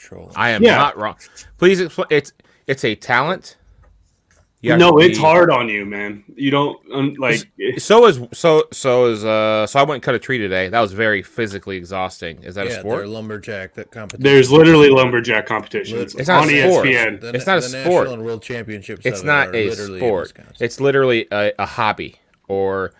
trolling. I am Yeah. not wrong. Please explain. It's it's a talent. You no, it's be- hard on you, man. You don't um, like. So is so so is uh so I went and cut a tree today. That was very physically exhausting. Is that yeah, a sport? lumberjack that competition. There's literally lumberjack competitions It's not on a sport. ESPN. The, It's not a the sport. National and world championships. It's not a sport. It's literally a, a hobby or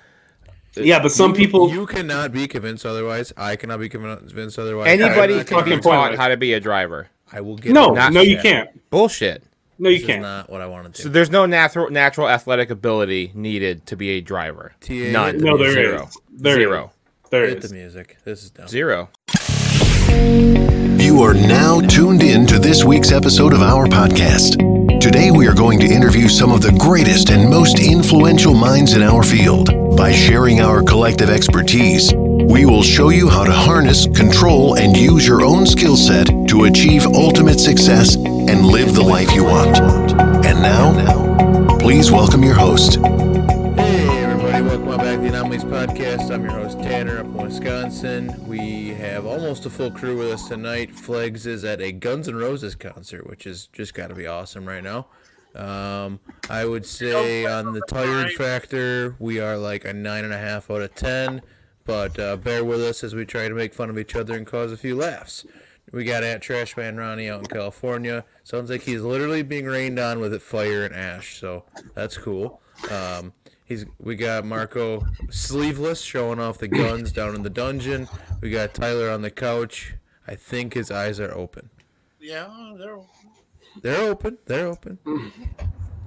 Yeah, but some You- people. you cannot be convinced otherwise. I cannot be convinced otherwise. anybody can be taught how to be a driver. I will get. no, it. no, you can't. Bullshit. No, you This can't. not what I want to So there's no natural natural athletic ability needed to be a driver. TA None. No, there Zero. is. There Zero. There Hit the music. This is dumb. Zero. You are now tuned in to this week's episode of our podcast. Today, we are going to interview some of the greatest and most influential minds in our field. By sharing our collective expertise, we will show you how to harness, control, and use your own skill set to achieve ultimate success and live the life you want. And now, please welcome your host, the Anomalies Podcast. I'm your host Tanner up in Wisconsin. We have almost a full crew with us tonight. Flegs is at a Guns N' Roses concert, which is just got to be awesome right now. Um, I would say on the tired factor, we are like a nine and a half out of ten. But uh, bear with us as we try to make fun of each other and cause a few laughs. We got at Trash Man Ronnie out in California. Sounds like he's literally being rained on with fire and ash, so that's cool. Um, he's we got Marco sleeveless showing off the guns down in the dungeon. We got Tyler on the couch. I think his eyes are open. Yeah, they're They're open. They're open.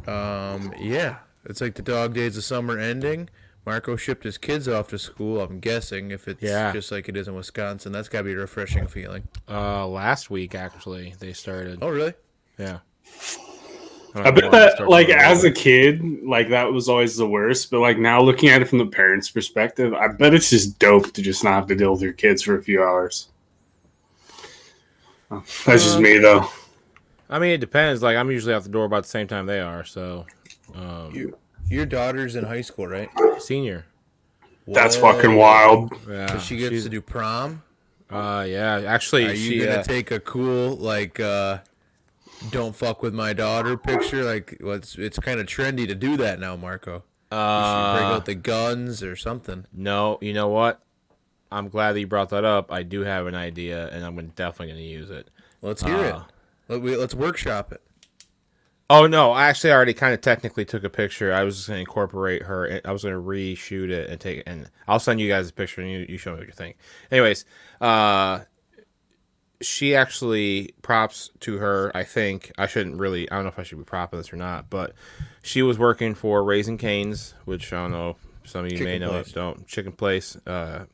Um, yeah, it's like the dog days of summer ending. Marco shipped his kids off to school. I'm guessing if it's Yeah. just like it is in Wisconsin, that's gotta be a refreshing feeling. Uh, last week actually they started. Oh, really? Yeah. I bet that, like, as a kid, like that was always the worst. But like now, looking at it from the parents' perspective, I bet it's just dope to just not have to deal with your kids for a few hours. Oh, That's just me, though. I mean, it depends. Like, I'm usually out the door about the same time they are. So, um, You, your daughter's in high school, right? senior. That's fucking wild. Yeah. She gets she's- to do prom. Uh, yeah. Actually, Are you she. gonna uh, take a cool like uh don't fuck with my daughter picture? Like what's it's kind of trendy to do that now, Marco. You should break uh, out the guns or something. no, you know what? I'm glad that you brought that up. I do have an idea, and I'm definitely going to use it. Let's hear Uh, it. Let, we, let's workshop it. Oh no! I actually already kind of technically took a picture. I was just gonna incorporate her. I was gonna reshoot it and take, it and I'll send you guys a picture and you, you show me what you think. Anyways, uh, she actually props to her. I think I shouldn't really. I don't know if I should be propping this or not, but she was working for Raising Canes, which I don't know. Some of you may know place. it. Don't chicken place. Uh,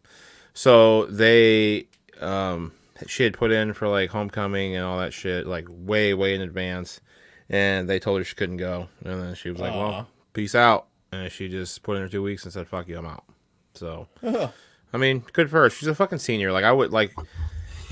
so they um she had put in for like homecoming and all that shit like way way in advance and they told her she couldn't go and then she was like well peace out and she just put in her two weeks and said fuck you i'm out so i mean good for her she's a fucking senior like i would like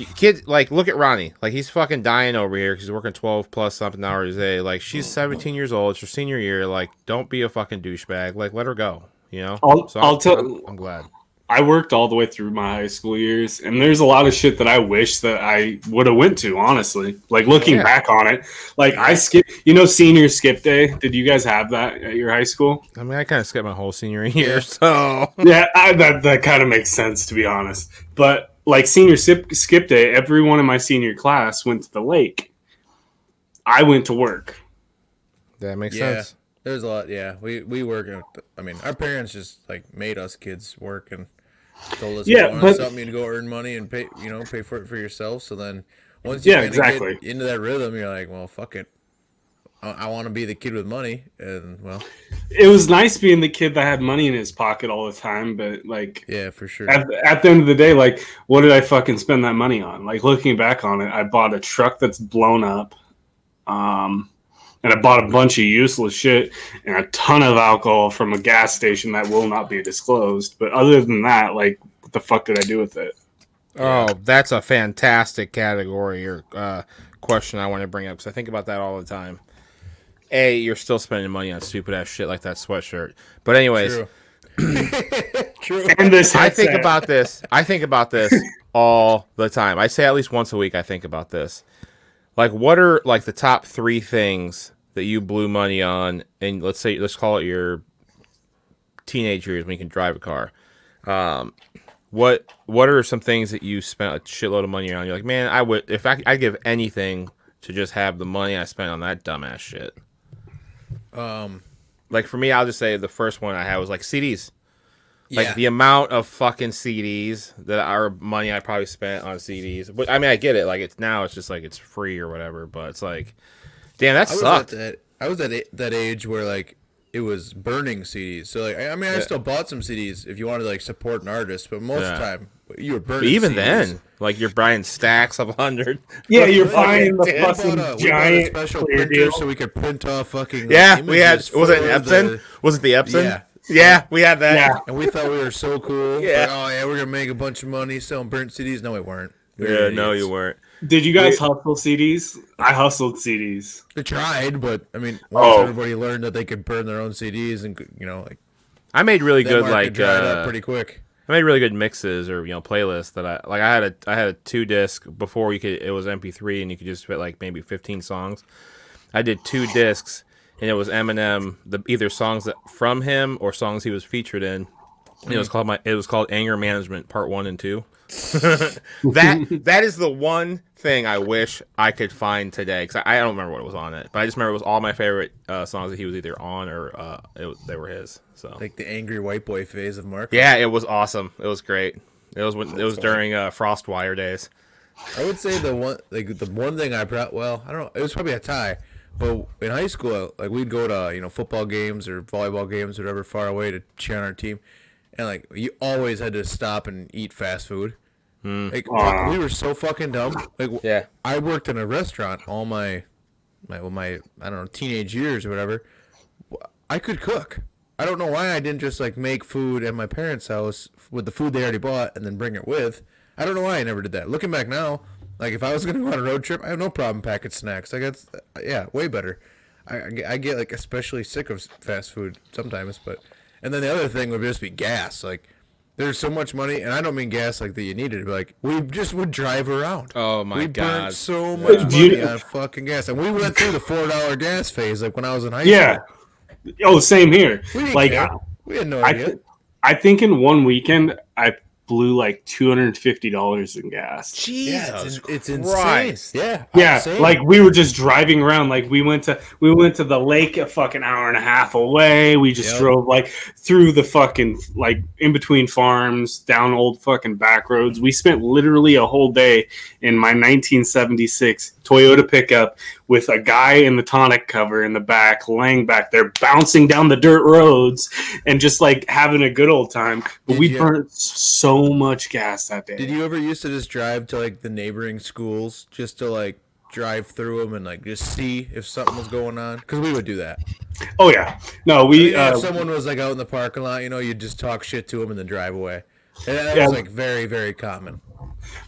kid like look at ronnie like he's fucking dying over here because he's working 12 plus something hours a day like she's 17 years old it's her senior year like don't be a fucking douchebag like let her go you know I'll- so I'll I'm, tell- I'm, I'm glad I worked all the way through my high school years, and there's a lot of shit that I wish that I would have went to. Honestly, like looking Yeah. back on it, like I skip. You know, senior skip day. Did you guys have that at your high school? i mean i kind of skipped my whole senior year so yeah, I, that that kind of makes sense to be honest. But like senior skip, skip day, everyone in my senior class went to the lake. I went to work. that makes Yeah. sense There's a lot. Yeah, we we work. I mean, our parents just like made us kids work and told us, Yeah, yeah, you want but- something to go earn money and pay. You know, pay for it for yourself. So then, once you Yeah, exactly. get into that rhythm, you're like, well, fuck it. I, I want to be the kid with money, and well, It was nice being the kid that had money in his pocket all the time, but like yeah, for sure. at, at the end of the day, like, what did I fucking spend that money on? Like, looking back on it, I bought a truck that's blown up, um, and I bought a bunch of useless shit and a ton of alcohol from a gas station that will not be disclosed. But other than that, like, what the fuck did I do with it? Oh, that's a fantastic category or uh, question I want to bring up because I think about that all the time. A, you're still spending money on stupid ass shit like that sweatshirt. But anyways, True. True. And this, I think headset. about this. I think about this all the time. I say at least once a week. I think about this. like what are like the top three things that you blew money on and let's say let's call it your teenage years when you can drive a car um what what are some things that you spent a shitload of money on you're like man i would if i i give anything to just have the money i spent on that dumbass shit Um, like for me i'll just say the first one i had was like cds like yeah. the amount of fucking CDs that our money I probably spent on CDs. But I mean, I get it. Like it's now, it's just like it's free or whatever. But it's like, damn, that I was sucked. at that. I was at that age where like it was burning CDs. So like, I I mean, I still bought some CDs if you wanted to like support an artist, but most of the time you were But even CDs. then, like you're buying stacks of hundred. Yeah, you're buying the bought a- fucking we bought a giant special printer deal. so we could print off fucking. like, Yeah, we had. Was it an Epson? the- Was it the Epson? Yeah. Yeah, we had that. Yeah. and we thought we were so cool. Yeah. Like, oh yeah, we're gonna make a bunch of money selling burnt CDs. No, we weren't. We were Yeah, no, you weren't. Did you guys hustle CDs? I hustled CDs. They tried, but I mean, once Oh. everybody learned that they could burn their own CDs and you know, like I made really good like uh, pretty quick. I made really good mixes or you know playlists that I like. I had a I had a two disc before you could it was MP3 and you could just fit like maybe 15 songs. I did two discs and it was Eminem the either songs that from him or songs he was featured in. And it was hmm. called my it was called Anger Management Part One and Two. that that is the one thing I wish I could find today because I, I don't remember what was on it, but I just remember it was all my favorite uh, songs that he was either on or uh, it, they were his. So Like the angry white boy phase of Mark. yeah, it was awesome. It was great. It was when, it was during uh, Frostwire days. I would say the one like the one thing I brought well, I don't know, it was probably a tie. But in high school, like we'd go to you know football games or volleyball games, or whatever, far away to cheer on our team, and like you always had to stop and eat fast food. Mm. Like Aw. we were so fucking dumb. Like Yeah. I worked in a restaurant all my my well, my I don't know teenage years or whatever. I could cook. I don't know why I didn't just like make food at my parents' house with the food they already bought and then bring it with. I don't know why I never did that. Looking back now, like if I was gonna go on a road trip, I have no problem packing snacks. I got uh, yeah, way better. I, I get- I get like especially sick of fast food sometimes, but and then the other thing would just be gas. Like there's so much money, and I don't mean gas like that you needed, but like we just would drive around. Oh my we God. burnt so much Do you- money on fucking gas, and we went through the four dollar gas phase like when I was in high Yeah. school. Oh, same here. We didn't Like, care. I, we had no I, idea. th- I think in one weekend I blew like two hundred and fifty dollars in gas. yeah, it's, Jesus in- it's insane. Yeah, Yeah, insane. like we were just driving around. Like we went to we went to the lake a fucking hour and a half away. We just Yep. drove like through the fucking like in between farms, down old fucking back roads. We spent literally a whole day in my 1976 Toyota pickup with a guy in the tonic cover in the back, laying back there, bouncing down the dirt roads, and just like having a good old time. But Did we you- burnt so much gas that day. Did you ever used to just drive to like the neighboring schools just to like drive through them and like just see if something was going on? Because we would do that. Oh yeah, no, I we. mean, Uh, if someone was like out in the parking lot, you know, you'd just talk shit to them and then drive away. And that Yeah. was like very, very common.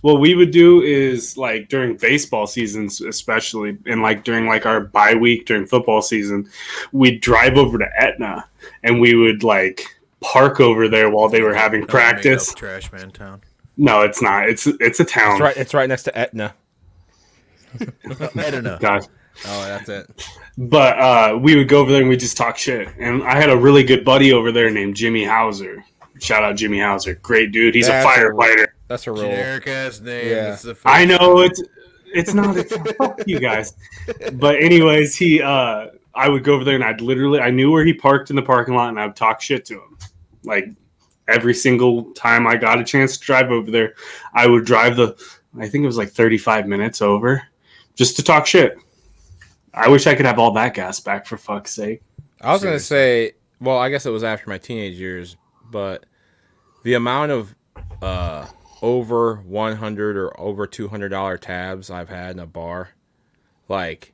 What we would do is like during baseball seasons especially and like during like our bye week during football season we'd drive over to etna and we would like park over there while they were having Another made-up practice trash man town. no it's not it's it's a town It's right. It's right next to Etna. Etna. don't know. God. Oh, that's it. but uh we would go over there and we just talk shit and i had a really good buddy over there named jimmy hauser shout out jimmy hauser great dude he's That's a a- firefighter That's a real. Generic ass name. Yeah. It's the I know it's it's not it's fuck you guys. But anyways, he uh I would go over there and I'd literally I knew where he parked in the parking lot and I would talk shit to him. Like every single time I got a chance to drive over there, I would drive the I think it was like 35 minutes over just to talk shit. I wish I could have all that gas back for fuck's sake. I was gonna say, well, I guess it was after my teenage years, but the amount of uh over one hundred or over two hundred dollar tabs I've had in a bar, like,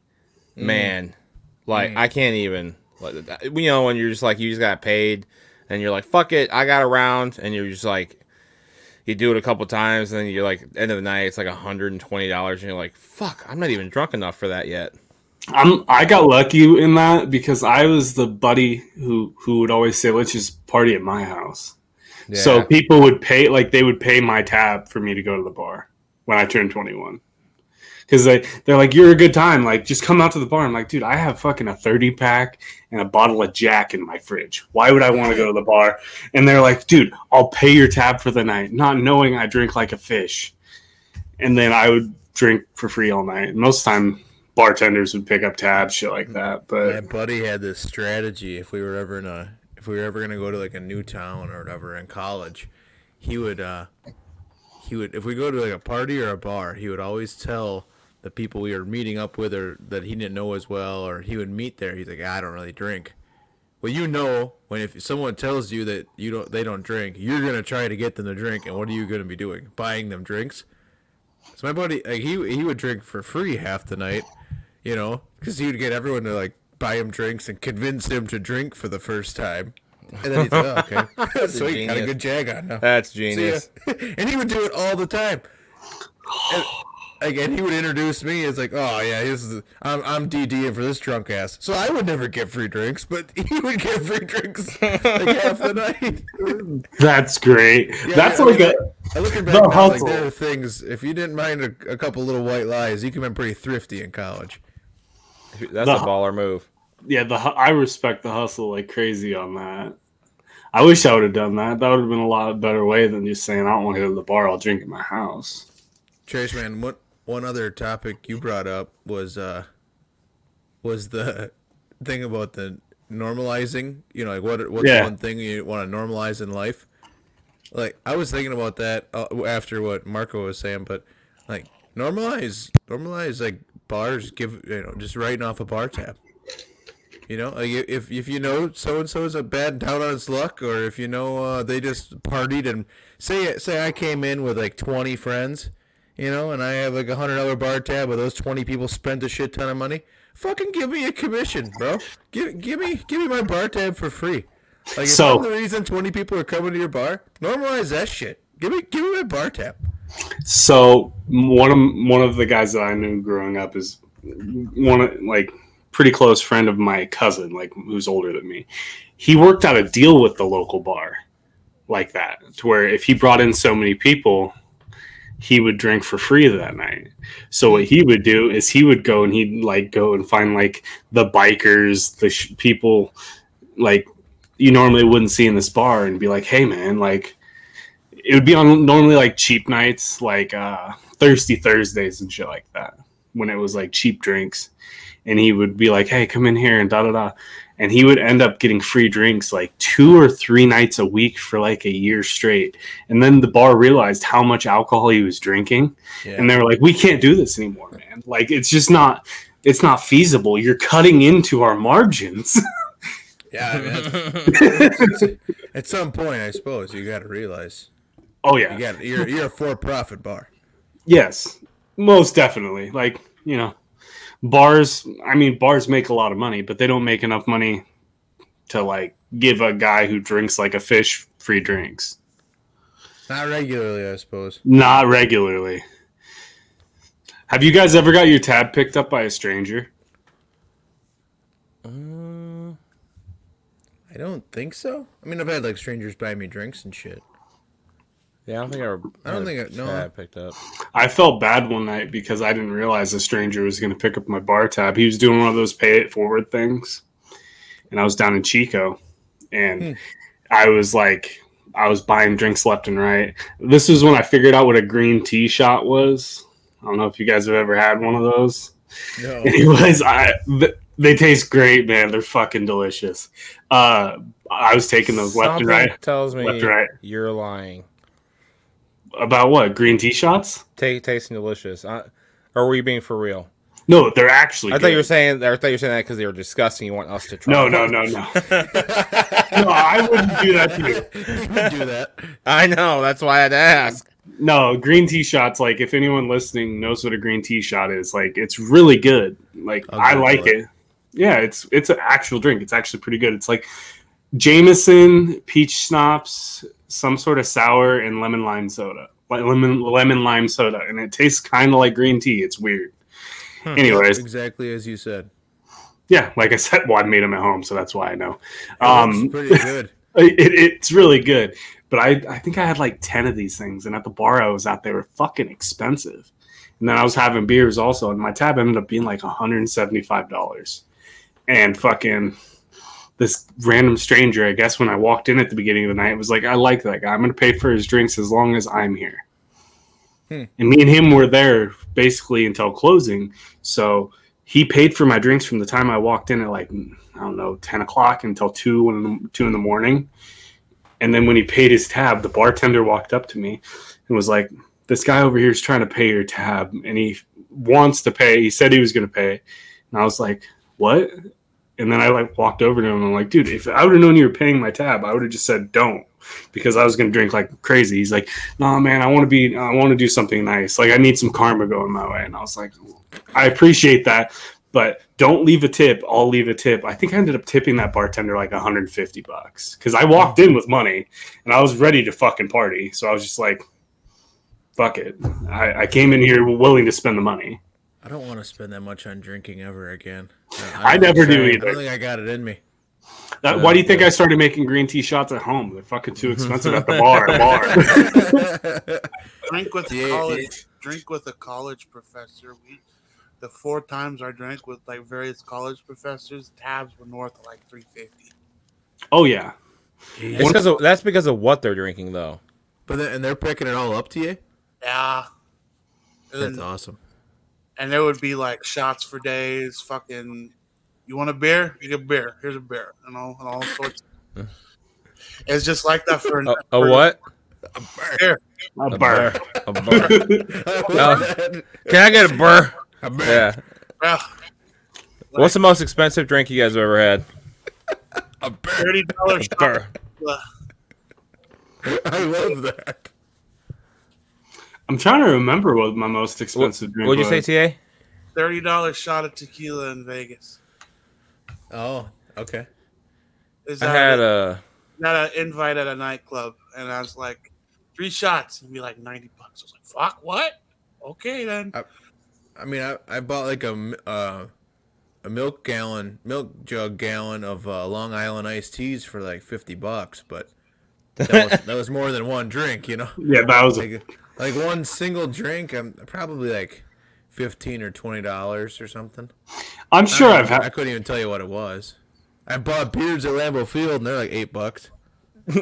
man, like I can't even. Like, you know, when you're just like you just got paid, and you're like, fuck it, I got around, and you're just like. You do it a couple times, and then you're like, end of the night, it's like hundred and twenty dollars, and you're like, "Fuck, I'm not even drunk enough for that yet." I'm I got lucky in that because I was the buddy who who would always say, "Let's just party at my house." So people would pay like they would pay my tab for me to go to the bar when I turned 21. because they they're like, "You're a good time. Like, just come out to the bar." I'm like, "Dude, I have fucking a thirty pack and a bottle of Jack in my fridge. Why would I want to go to the bar?" And they're like, "Dude, I'll pay your tab for the night," not knowing I drink like a fish. And then I would drink for free all night. Most time, bartenders would pick up tabs, shit like that. But My buddy had this strategy. If we were ever in a, if we were ever gonna go to like a new town or whatever in college, he would, uh, he would, if we go to like a party or a bar, he would always tell the people we were meeting up with or that he didn't know as well, or he would meet there. He's like, I don't really drink. Well, you know, when if someone tells you that you don't, they don't drink, you're gonna try to get them to drink, and what are you gonna be doing? Buying them drinks. So my buddy, like, he he would drink for free half the night, you know, because he would get everyone to like buy him drinks and convince him to drink for the first time. And then he's like, oh, okay, so he got a good jag on now. That's See ya. genius. and he would do it all the time. And, again, he would introduce me as like, oh yeah, this is I'm I'm DDing for this drunk ass. So I would never get free drinks, but he would get free drinks like half the night. that's great. Yeah, that's I like mean, a I looking back the now, like hustle. there are things. If you didn't mind a, a couple little white lies, you could have been pretty thrifty in college. That's The- a baller move. yeah. The I respect the hustle like crazy on that. I wish I would have done that. That would have been a lot better way than just saying I don't want to go to the bar. I'll drink at my house. Trash man, what one other topic you brought up was uh was the thing about the normalizing. You know, like what what's Yeah. one thing you want to normalize in life? Like I was thinking about that uh, after what Marco was saying, but like normalize normalize like bars give you know just writing off a bar tab. You know, like if if you know so and so is a bad down on his luck, or if you know uh, they just partied and say say I came in with like twenty friends, you know, and I have like a hundred dollar bar tab, but those twenty people spent a shit ton of money. Fucking give me a commission, bro. Give give me give me my bar tab for free. Like if So- the reason twenty people are coming to your bar, normalize that shit. Give me give me my bar tab. So one of one of the guys that I knew growing up is one of like pretty close friend of my cousin, like who's older than me. He worked out a deal with the local bar like that, to where if he brought in so many people, he would drink for free that night. So what he would do is he would go and he'd like go and find like the bikers, the sh- people like you normally wouldn't see in this bar, and be like, "Hey, man, like." It would be on normally like cheap nights, like uh, thirsty Thursdays and shit like that, when it was like cheap drinks. And he would be like, "Hey, come in here," and da da da. And he would end up getting free drinks like two or three nights a week for like a year straight. And then the bar realized how much alcohol he was drinking, Yeah. and they were like, "We can't do this anymore, man. Like, it's just not." It's not feasible. You're cutting into our margins. Yeah, I mean, at some point, I suppose you got to realize oh yeah, you got you're you're a for profit bar. Yes, most definitely. Like, you know, bars, I mean, bars make a lot of money, but they don't make enough money to, like, give a guy who drinks like a fish free drinks. Not regularly, I suppose. Not regularly. Have you guys ever got your tab picked up by a stranger? Uh, I don't think so. I mean, I've had like strangers buy me drinks and shit. Yeah, I don't think I ever. I don't think I- no. I picked up. I felt bad one night because I didn't realize a stranger was going to pick up my bar tab. He was doing one of those pay it forward things. And I was down in Chico. And I was like, I was buying drinks left and right. This was when I figured out what a green tea shot was. I don't know if you guys have ever had one of those. No. Anyways, I th- they taste great, man. They're fucking delicious. Uh, I was taking those left and Something right. tells me Left and right. you're lying. About what? Green tea shots? Take tasting delicious. I, or were you being for real? No, they're actually. I thought you were saying. I thought you were saying that because they were disgusting. You want us to try. No, them. no, no, no. no, I wouldn't do that to you. you would do that. I know. That's why I had to ask. No, green tea shots. Like, if anyone listening knows what a green tea shot is, like, it's really good. Like, I'll I like it. it. Yeah, it's it's an actual drink. It's actually pretty good. It's like Jameson, peach schnapps, some sort of sour, and lemon lime soda. Like lemon lemon lime soda, and it tastes kind of like green tea. It's weird. Anyways, exactly as you said. yeah, like I said, well, I made them at home, so that's why I know. Um, pretty good. it, it's really good. But I, I think I had like 10 of these things. And at the bar I was at, they were fucking expensive. And then I was having beers also, and my tab ended up being like $175. And fucking this random stranger, I guess, when I walked in at the beginning of the night, was like, I like that guy. I'm going to pay for his drinks as long as I'm here. Hmm. And me and him were there basically until closing. So he paid for my drinks from the time I walked in at like, I don't know, 10 o'clock until 2 in the, 2 in the morning. And then when he paid his tab, the bartender walked up to me and was like, This guy over here is trying to pay your tab and he wants to pay. He said he was going to pay. And I was like, What? And then I like walked over to him and I'm like, Dude, if I would have known you were paying my tab, I would have just said, Don't. Because I was going to drink like crazy. He's like, No, man, I want to be, I want to do something nice. Like, I need some karma going my way. And I was like, I appreciate that but don't leave a tip. I'll leave a tip. I think I ended up tipping that bartender like 150 bucks because I walked in with money and I was ready to fucking party. So I was just like, fuck it. I, I came in here willing to spend the money. I don't want to spend that much on drinking ever again. I never do I either. don't think I got it in me. That, why do you think I started making green tea shots at home? They're fucking too expensive at the bar. bar. Drink with Yeah, college. Drink with a college professor. We, the four times I drank with like various college professors, tabs were north of like three fifty. Oh yeah, It's because of, that's because of what they're drinking, though. But then, and they're picking it all up to you. Yeah. And, That's then- awesome. And there would be like shots for days. Fucking, you want a beer? You get a beer. Here's a beer. You know, and all sorts. it's just like that for A, a for what? beer. a A bar. burr. A burr. Oh. Can I get a burr? Yeah. Yeah, What's the most expensive drink you guys have ever had? A thirty dollars. Burr. I love that. I'm trying to remember what my most expensive drink What'd you was. say, TA? Thirty dollars shot of tequila in Vegas. Oh, okay. Is I had it? a. got an invite at a nightclub, and I was like, three shots and be like ninety bucks. I was like, fuck, what? Okay then. I mean, I, I bought like a m- uh, a milk gallon, milk jug gallon of uh, Long Island iced teas for like fifty bucks, but that was, that was more than one drink, you know. Yeah, that was a, Like, one single drink, I'm probably like fifteen or twenty dollars or something. I'm sure I, I've I couldn't even tell you what it was. I bought beers at Lambeau Field, and they're like eight bucks.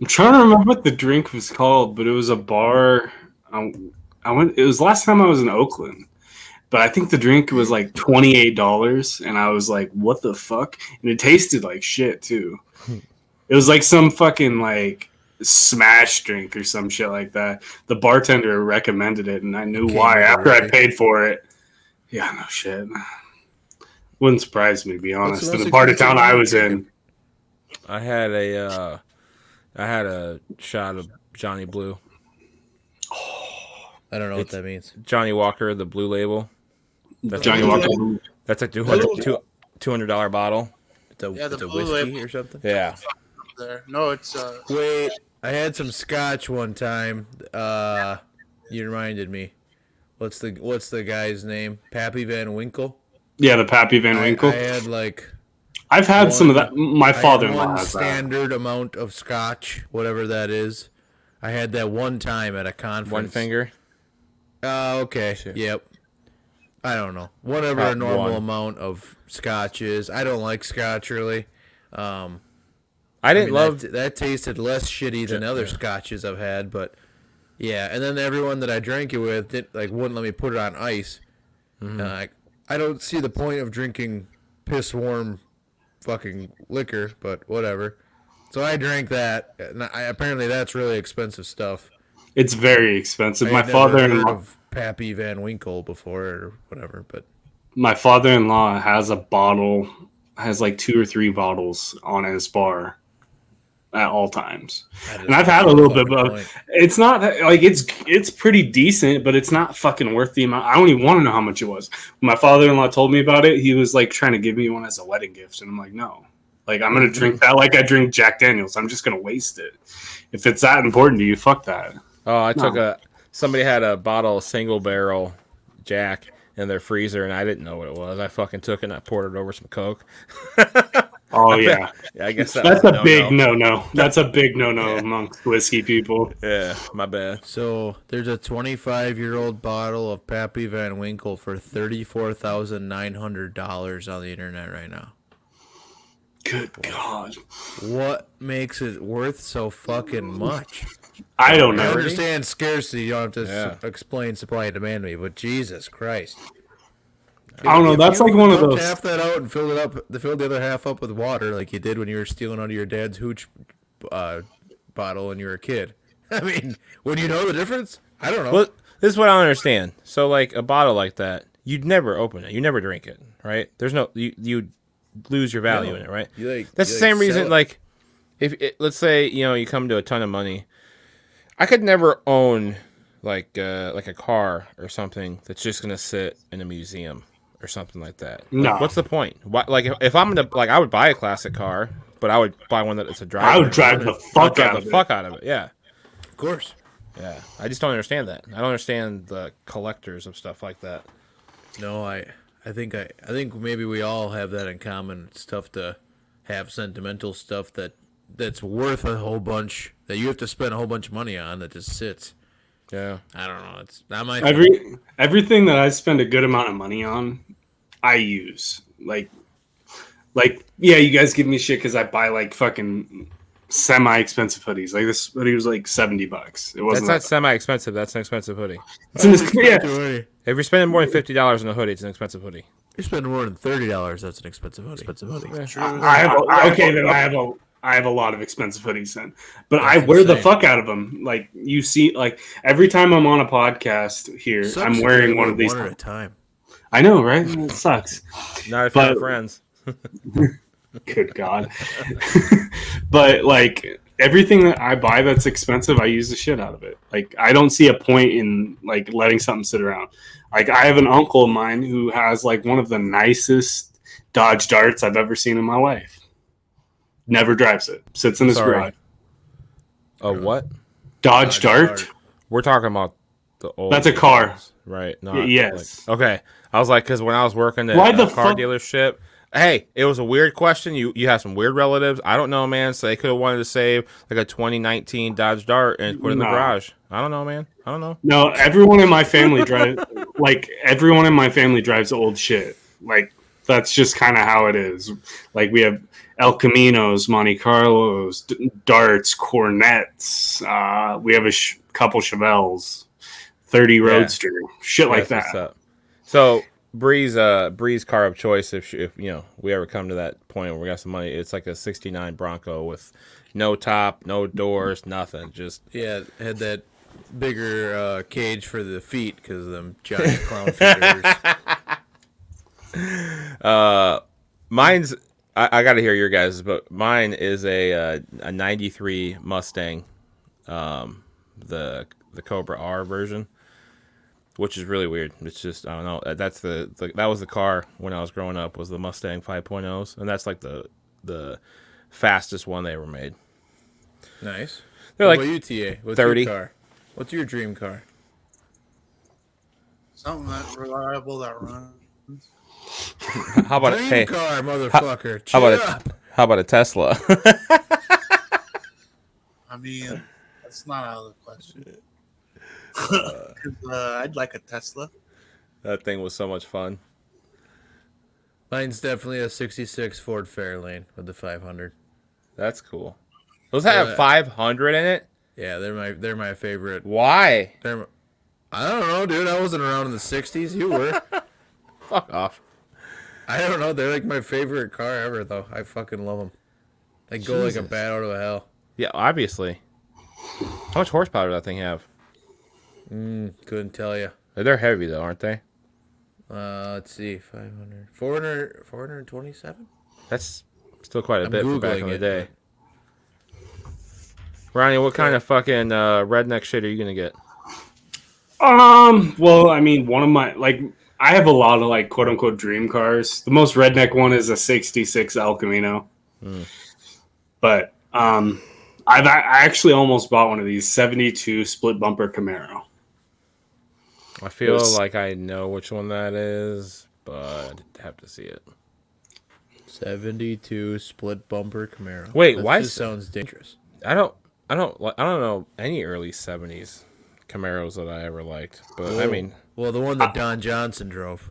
I'm trying to remember what the drink was called, but it was a bar. Um, I went. It was last time I was in Oakland, but I think the drink was like twenty eight dollars, and I was like, "What the fuck?" And it tasted like shit too. it was like some fucking like smash drink or some shit like that. The bartender recommended it, and I knew Came why with a after I paid for it. Yeah, no shit. Wouldn't surprise me to be honest. the In the part of town I was in, I had a. Uh, I had a shot of Johnny Blue, I don't know what that means. Johnny Walker, the Blue Label. That's Johnny like, Walker. That's a two hundred two hundred dollar bottle. It's a, Yeah, the it's a Blue whiskey Label. or something. Yeah. There, no, it's uh, Wait, I had some scotch one time. Uh, you reminded me. What's the What's the guy's name? Pappy Van Winkle. Yeah, the Pappy Van Winkle. I had like I've had some of that. My father-in-law one has that. standard amount of scotch, whatever that is. I had that one time at a conference. One finger. Oh, okay. Shit. Yep. I don't know. Whatever About a normal one. amount of scotch is. I don't like scotch really. Um, I I didn't mean, love. that, that tasted less shitty than other scotches I've had, but yeah. And then everyone that I drank it with didn't like wouldn't let me put it on ice. Mm-hmm. Uh, I, I don't see the point of drinking piss warm fucking liquor, but whatever. So I drank that. And I, apparently, that's really expensive stuff. It's very expensive. I My had heard father-in-law, of Pappy Van Winkle before or whatever, but my father-in-law has a bottle, has like two or three bottles on his bar at all times. And I've had a little bit of. point. It's not like it's it's pretty decent, but it's not fucking worth the amount. I don't even want to know how much it was. When my father-in-law told me about it, he was like trying to give me one as a wedding gift, and I'm like, no. Like I'm gonna mm-hmm. drink that like I drink Jack Daniels. I'm just gonna waste it. If it's that important to you, fuck that. Oh, I took a. Somebody had a bottle of single barrel Jack in their freezer, and I didn't know what it was. I fucking took it and I poured it over some Coke. Oh yeah, Yeah, I guess that that's a big no-no. no no. That's a big no no amongst whiskey people. Yeah, my bad. So there's a 25 year old bottle of Pappy Van Winkle for $34,900 on the internet right now. Good God, What makes it worth so fucking much? I don't know. I know. understand scarcity. You don't have to Yeah. s- explain supply and demand to me, but Jesus Christ. I don't know. If That's like one of dumped those. half that out and filled it up, filled the other half up with water, like you did when you were stealing out of your dad's hooch uh, bottle when you were a kid. I mean, would you know the difference? I don't know. Well, this is what I don't understand. So, like a bottle like that, you'd never open it. You never drink it, right? There's no you you lose your value No. in it, right? You, like- That's you, the like, same reason. it. Like, if it, let's say you know you come to a ton of money, I could never own like uh, like a car or something that's just gonna sit in a museum or something like that. Like, No. what's the point? Why, like if, if I'm gonna like I would buy a classic car, but I would buy one that it's a drive. I would drive the fuck drive out the of it. fuck out of it. Yeah. of course. Yeah, I just don't understand that. I don't understand the collectors of stuff like that. No, I, I think I, I think maybe we all have that in common. It's tough to have sentimental stuff that that's worth a whole bunch that you have to spend a whole bunch of money on that just sits. Yeah, I don't know. It's not my thing. Every everything that I spend a good amount of money on, I use. Like, like yeah, you guys give me shit because I buy like fucking semi expensive hoodies. Like this hoodie was like seventy bucks. It wasn't. That's not that- semi-expensive. That's an expensive hoodie. it's in this, yeah, You're If you're spending more than fifty dollars on a hoodie, it's an expensive hoodie. You're spending more than thirty dollars. That's an expensive hoodie. Expensive hoodie. True. I have a, okay. Then I have a I have a lot of expensive hoodies then, but I wear the fuck out of them. Like you see, like every time I'm on a podcast here, Sucks I'm wearing one of these. one at a time. I know, right? It mm. sucks. Not if But- you're friends. Good God. but like everything that I buy that's expensive, I use the shit out of it. Like I don't see a point in like letting something sit around. Like I have an uncle of mine who has like one of the nicest Dodge Darts I've ever seen in my life. Never drives it. Sits in his Sorry. garage. A what? Dodge, Dodge Dart. Dart. We're talking about the old. That's a car. ones, right? Not Y- yes. like- okay. I was like, because when I was working at Why a the car fuck- dealership, hey, it was a weird question. You you have some weird relatives. I don't know, man. So they could have wanted to save like a 2019 Dodge Dart and put it in the garage. I don't know, man. I don't know. No, everyone in my family drives like everyone in my family drives old shit. Like that's just kind of how it is. Like we have El Caminos, Monte Carlos, D- Darts, Coronets. Uh, we have a sh- couple Chevelles, thirty Roadster, shit like That's that. So Breeze, uh, Breeze car of choice. If, she- if you know we ever come to that point where we got some money, it's like a '69 Bronco with no top, no doors, nothing. Just Yeah, had that bigger uh, cage for the feet because of them giant clown feeders. uh, mine's. I, I got to hear your guys, but mine is a uh, a '93 Mustang, um, the the Cobra R version, which is really weird. It's just I don't know. That's the, the that was the car when I was growing up was the Mustang 5.0s, and that's like the the fastest one they ever made. nice. They're what like about you, What's 30. your car? What's your dream car? Something that reliable that runs. how about a, Dream hey, car, motherfucker. how about Cheer a, how about a Tesla? I mean, that's not out of the question. uh, I'd like a Tesla. that thing was so much fun. Mine's definitely a '66 Ford Fairlane with the 500. That's cool. Those have Yeah. 500 in it. Yeah, they're my they're my favorite. Why? They're, I don't know, dude. I wasn't around in the '60s. You were. Fuck off. I don't know. They're like my favorite car ever, though. I fucking love them. They go like a bat out of hell. Yeah, obviously. How much horsepower does that thing have? Mm, Couldn't tell you. They're heavy though, aren't they? Uh, let's see, 500, 400, 427? That's still quite a I'm bit for back in the it, day. Ronnie, what kind of fucking uh, redneck shit are you gonna get? Um. Well, I mean, one of my like, I have a lot of like quote unquote dream cars. The most redneck one is a '66 El Camino. But um, I've I actually almost bought one of these '72 split bumper Camaro. I feel Yes. like I know which one that is, but I'd have to see it. 72 split bumper Camaro. Wait, That why just s- sounds dangerous. I don't, I don't, li- I don't know any early '70s Camaros that I ever liked. But I mean, well, the one that Don Johnson drove.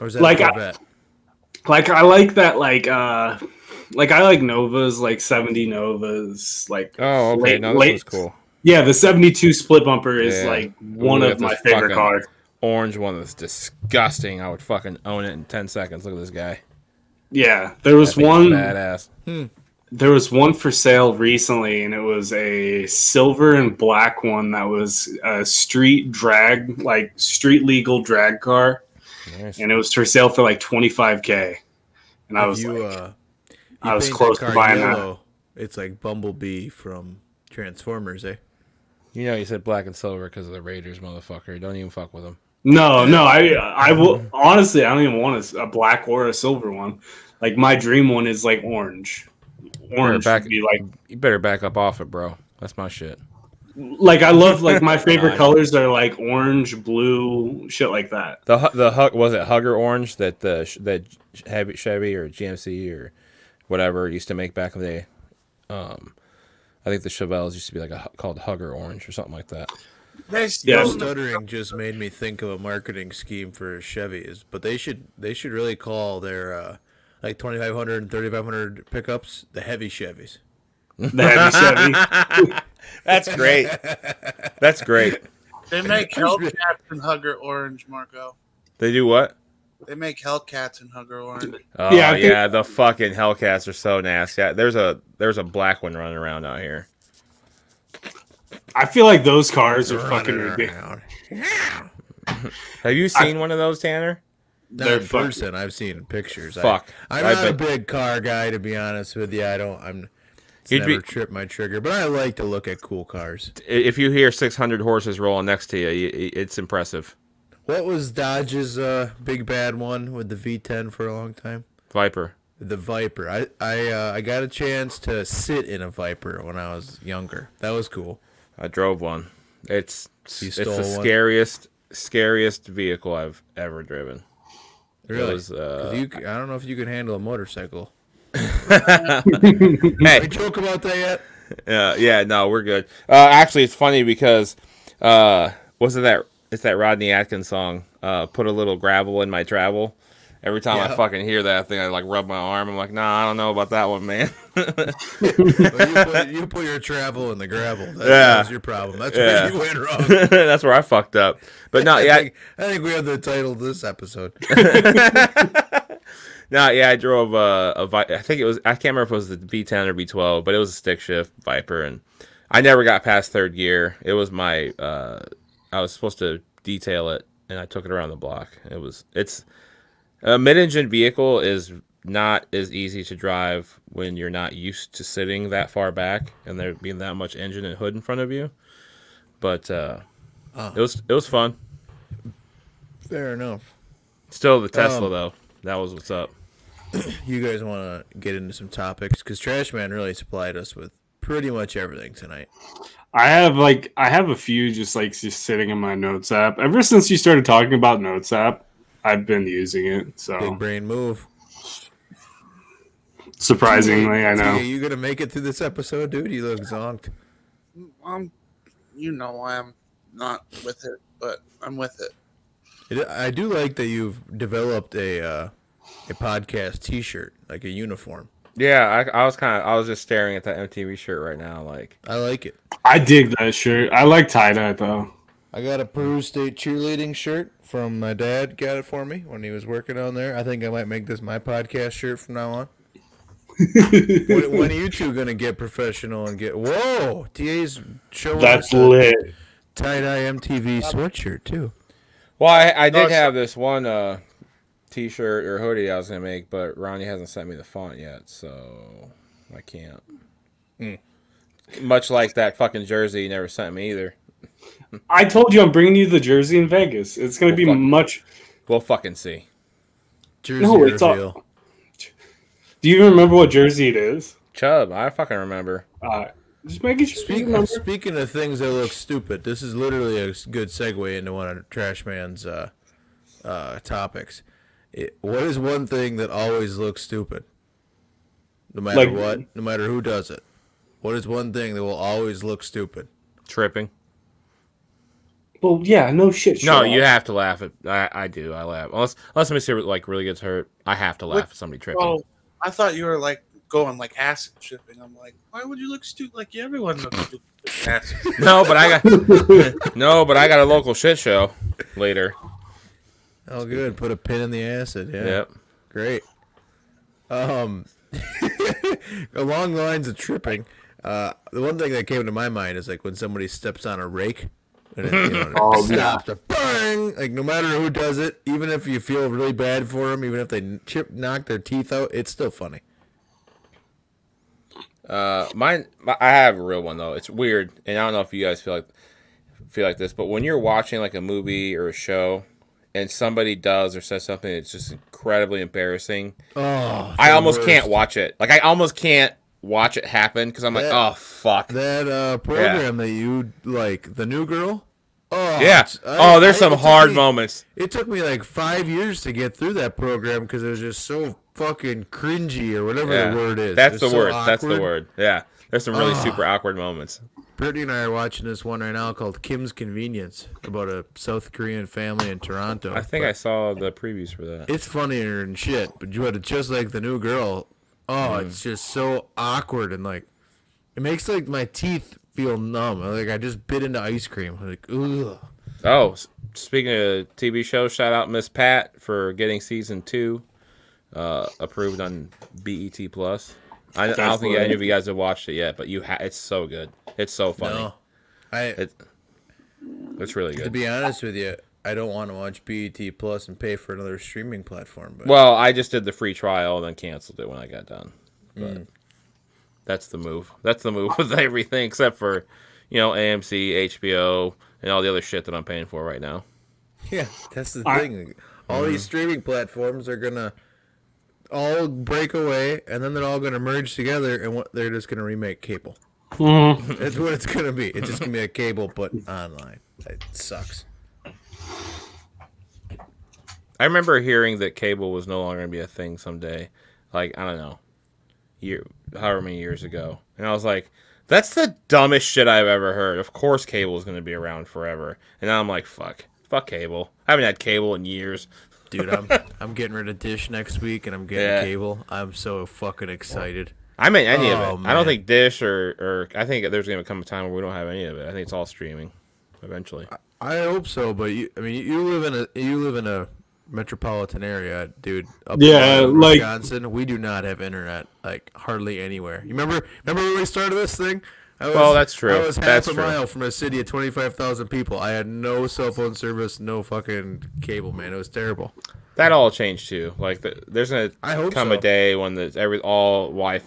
Or is that Like, like I- Corvette? Like I like that. Like uh, like I like Novas, like seventy Novas. Like oh, okay, late- no, this late- was cool. Yeah, the seventy-two split bumper is Yeah. like one Look of my favorite cars. Orange one that's disgusting. I would fucking own it in ten seconds. Look at this guy. Yeah, there was one. badass. There was one for sale recently, and it was a silver and black one that was a street drag, like street legal drag car, Nice. and it was for sale for like twenty five k. And I was you, like, uh, I was close to car buying that. yellow, It's like Bumblebee from Transformers, eh? You know, you said black and silver because of the Raiders, motherfucker. Don't even fuck with them. no, no, I, I will honestly, I don't even want a, a black or a silver one. Like my dream one is like orange. Orange back- would be like, You better back up off it, bro. That's my shit. like I love like my favorite colors are like orange, blue, shit like that. The the hug was it Hugger Orange that the sh- that Chevy, Chevy or GMC or whatever used to make back in the day. Um, I think the Chevelles used to be like a called Hugger Orange or something like that. They Yeah. Stuttering just made me think of a marketing scheme for Chevys, but they should they should really call their uh, like 2500 and 3500 pickups the heavy Chevys. The heavy Chevy. That's great. That's great. they make Hellcats and Hugger Orange, Marco. They do what? They make Hellcats and Hugger Orange. Oh Yeah, yeah, the fucking Hellcats are so nasty. Yeah, there's a there's a black one running around out here. I feel like those cars are fucking ridiculous. Have you seen one of those, Tanner? Not in person. I've seen pictures. I- Fuck. I'm I not a big car guy, to be honest with you. I don't. I'm. It's You'd be- never tripped my trigger, but I like to look at cool cars. If you hear 600 horses rolling next to you, it's impressive. What was Dodge's uh, big bad one with the V10 for a long time? Viper. The Viper. I I uh, I got a chance to sit in a Viper when I was younger. That was cool. I drove one. It's it's the one? scariest scariest vehicle I've ever driven. Really? was, uh, you, I don't know if you can handle a motorcycle. Hey, I joke about that yet? uh, yeah, no, we're good. Uh, actually, it's funny because uh, wasn't that it's that Rodney Atkins song? Uh, put a little gravel in my travel. Every time I fucking hear that thing, I like rub my arm. I'm like, nah, I don't know about that one, man. You, put, you put your travel in the gravel. That, Yeah. that was your problem. That's Yeah. where you went wrong. That's where I fucked up. But no, I, yeah, think, I think we have the title of this episode. No, yeah, I drove a, a Vi- I think it was I can't remember if it was the V10 or V12, but it was a stick shift Viper, and I never got past third gear. It was my uh, I was supposed to detail it, and I took it around the block. It was it's a mid-engine vehicle is not as easy to drive when you're not used to sitting that far back and there being that much engine and hood in front of you. But uh, it was it was fun. Fair enough. Still the Tesla Um, though. That was what's up. You guys want to get into some topics? Because Trash Man really supplied us with pretty much everything tonight. I have like I have a few just like just sitting in my notes app. Ever since you started talking about notes app, I've been using it. So Big brain move. surprisingly, I know. Are you gonna make it through this episode, dude? You look zonked. Um, you know I'm not with it, but I'm with it. It, I do like that you've developed a uh, a podcast T-shirt, like a uniform. Yeah, I, I was kind of I was just staring at that MTV shirt right now, like I like it. I dig that shirt. I like tie dye though. I got a Peru State cheerleading shirt from my dad. Got it for me when he was working on there. I think I might make this my podcast shirt from now on. when, when are you two gonna get professional and get? Whoa, TA's showing That's us lit. tie dye MTV sweatshirt too. Well, I, I did it's- have this one uh, T-shirt or hoodie I was gonna make, but Ronnie hasn't sent me the font yet, so I can't. Hmm. Much like that fucking jersey he never sent me either. I told you I'm bringing you the jersey in Vegas. It's gonna Well, be fuck. much. We'll fucking see. Jersey No, it's all- Do you even remember what jersey it is? Chubb, I fucking remember. Uh, just making sure. you Speaking remember. of, speaking of things that look stupid, this is literally a good segue into one of Trash Man's uh, uh, topics. It, what is one thing that always looks stupid? No matter Like- what, no matter who does it. What is one thing that will always look stupid? Tripping. Well, yeah, no shit. No, you up. have to laugh at. I, I do. I laugh unless unless somebody ser- like really gets hurt. I have to laugh What- at somebody tripping. Oh, I thought you were like going like acid tripping. I'm like, why would you look stupid? Like everyone looks stupid. No, but I got no, but I got a local shit show later. Oh, good. Put a pin in the acid. Yeah. Yep. Great. Um, along the lines of tripping, uh, the one thing that came to my mind is like when somebody steps on a rake. And it, you know, Oh, it stops to bang! Like no matter who does it, even if you feel really bad for them, even if they chip knock their teeth out, it's still funny. Uh, mine. My, I have a real one though. It's weird, and I don't know if you guys feel like feel like this, but when you're watching like a movie or a show, and somebody does or says something that's just incredibly embarrassing, Oh, I almost worst. can't watch it. Like I almost can't watch it happen because I'm like, oh fuck. that uh, program that you like, the new girl. Oh yeah. I- oh, there's I- some hard me- moments. It took me like five years to get through that program because it was just so fucking cringy or whatever Yeah. the word is. That's It the so word. That's the word. Yeah. There's some really super awkward moments. Brittany and I are watching this one right now called Kim's Convenience about a South Korean family in Toronto. I think I saw the previews for that. It's funnier than shit, but you had just like the new girl. Oh, Mm. it's just so awkward and like it makes like my teeth feel numb. Like I just bit into ice cream. Like ugh. Oh, speaking of TV shows, shout out Miss Pat for getting season two uh, approved on BET Plus. I, I don't think any of you guys have watched it yet, but you ha- it's so good. It's so funny. No, I It, it's really good. to be honest with you, I don't want to watch BET Plus and pay for another streaming platform. But Well, I just did the free trial and then canceled it when I got done. But Mm. That's the move. That's the move with everything except for, you know, AMC, HBO, and all the other shit that I'm paying for right now. Yeah, that's the I- thing. All these streaming platforms are gonna all break away, and then they're all gonna merge together, and what they're just gonna remake cable. Mhm. That's what it's gonna be. It's just gonna be a cable, but online. It sucks. I remember hearing that cable was no longer going to be a thing someday. Like, I don't know, year, however many years ago. And I was like, that's the dumbest shit I've ever heard. Of course, cable is going to be around forever. And now I'm like, fuck. Fuck cable. I haven't had cable in years. Dude, I'm I'm getting rid of Dish next week, and I'm getting Yeah. cable. I'm so fucking excited. I mean, any Oh, of it. Oh, I don't think Dish or, or I think there's going to come a time where we don't have any of it. I think it's all streaming eventually. I hope so, but you, I mean, you live in a you live in a metropolitan area, dude. Up Yeah, in like- Wisconsin, we do not have internet like hardly anywhere. You remember? Remember when we started this thing? I was, Well, that's true. I was half That's a true. mile from a city of twenty five thousand people. I had no cell phone service, no fucking cable, man. It was terrible. That all changed too. Like, the, there's going I to hope come so. a day when there's every all Wi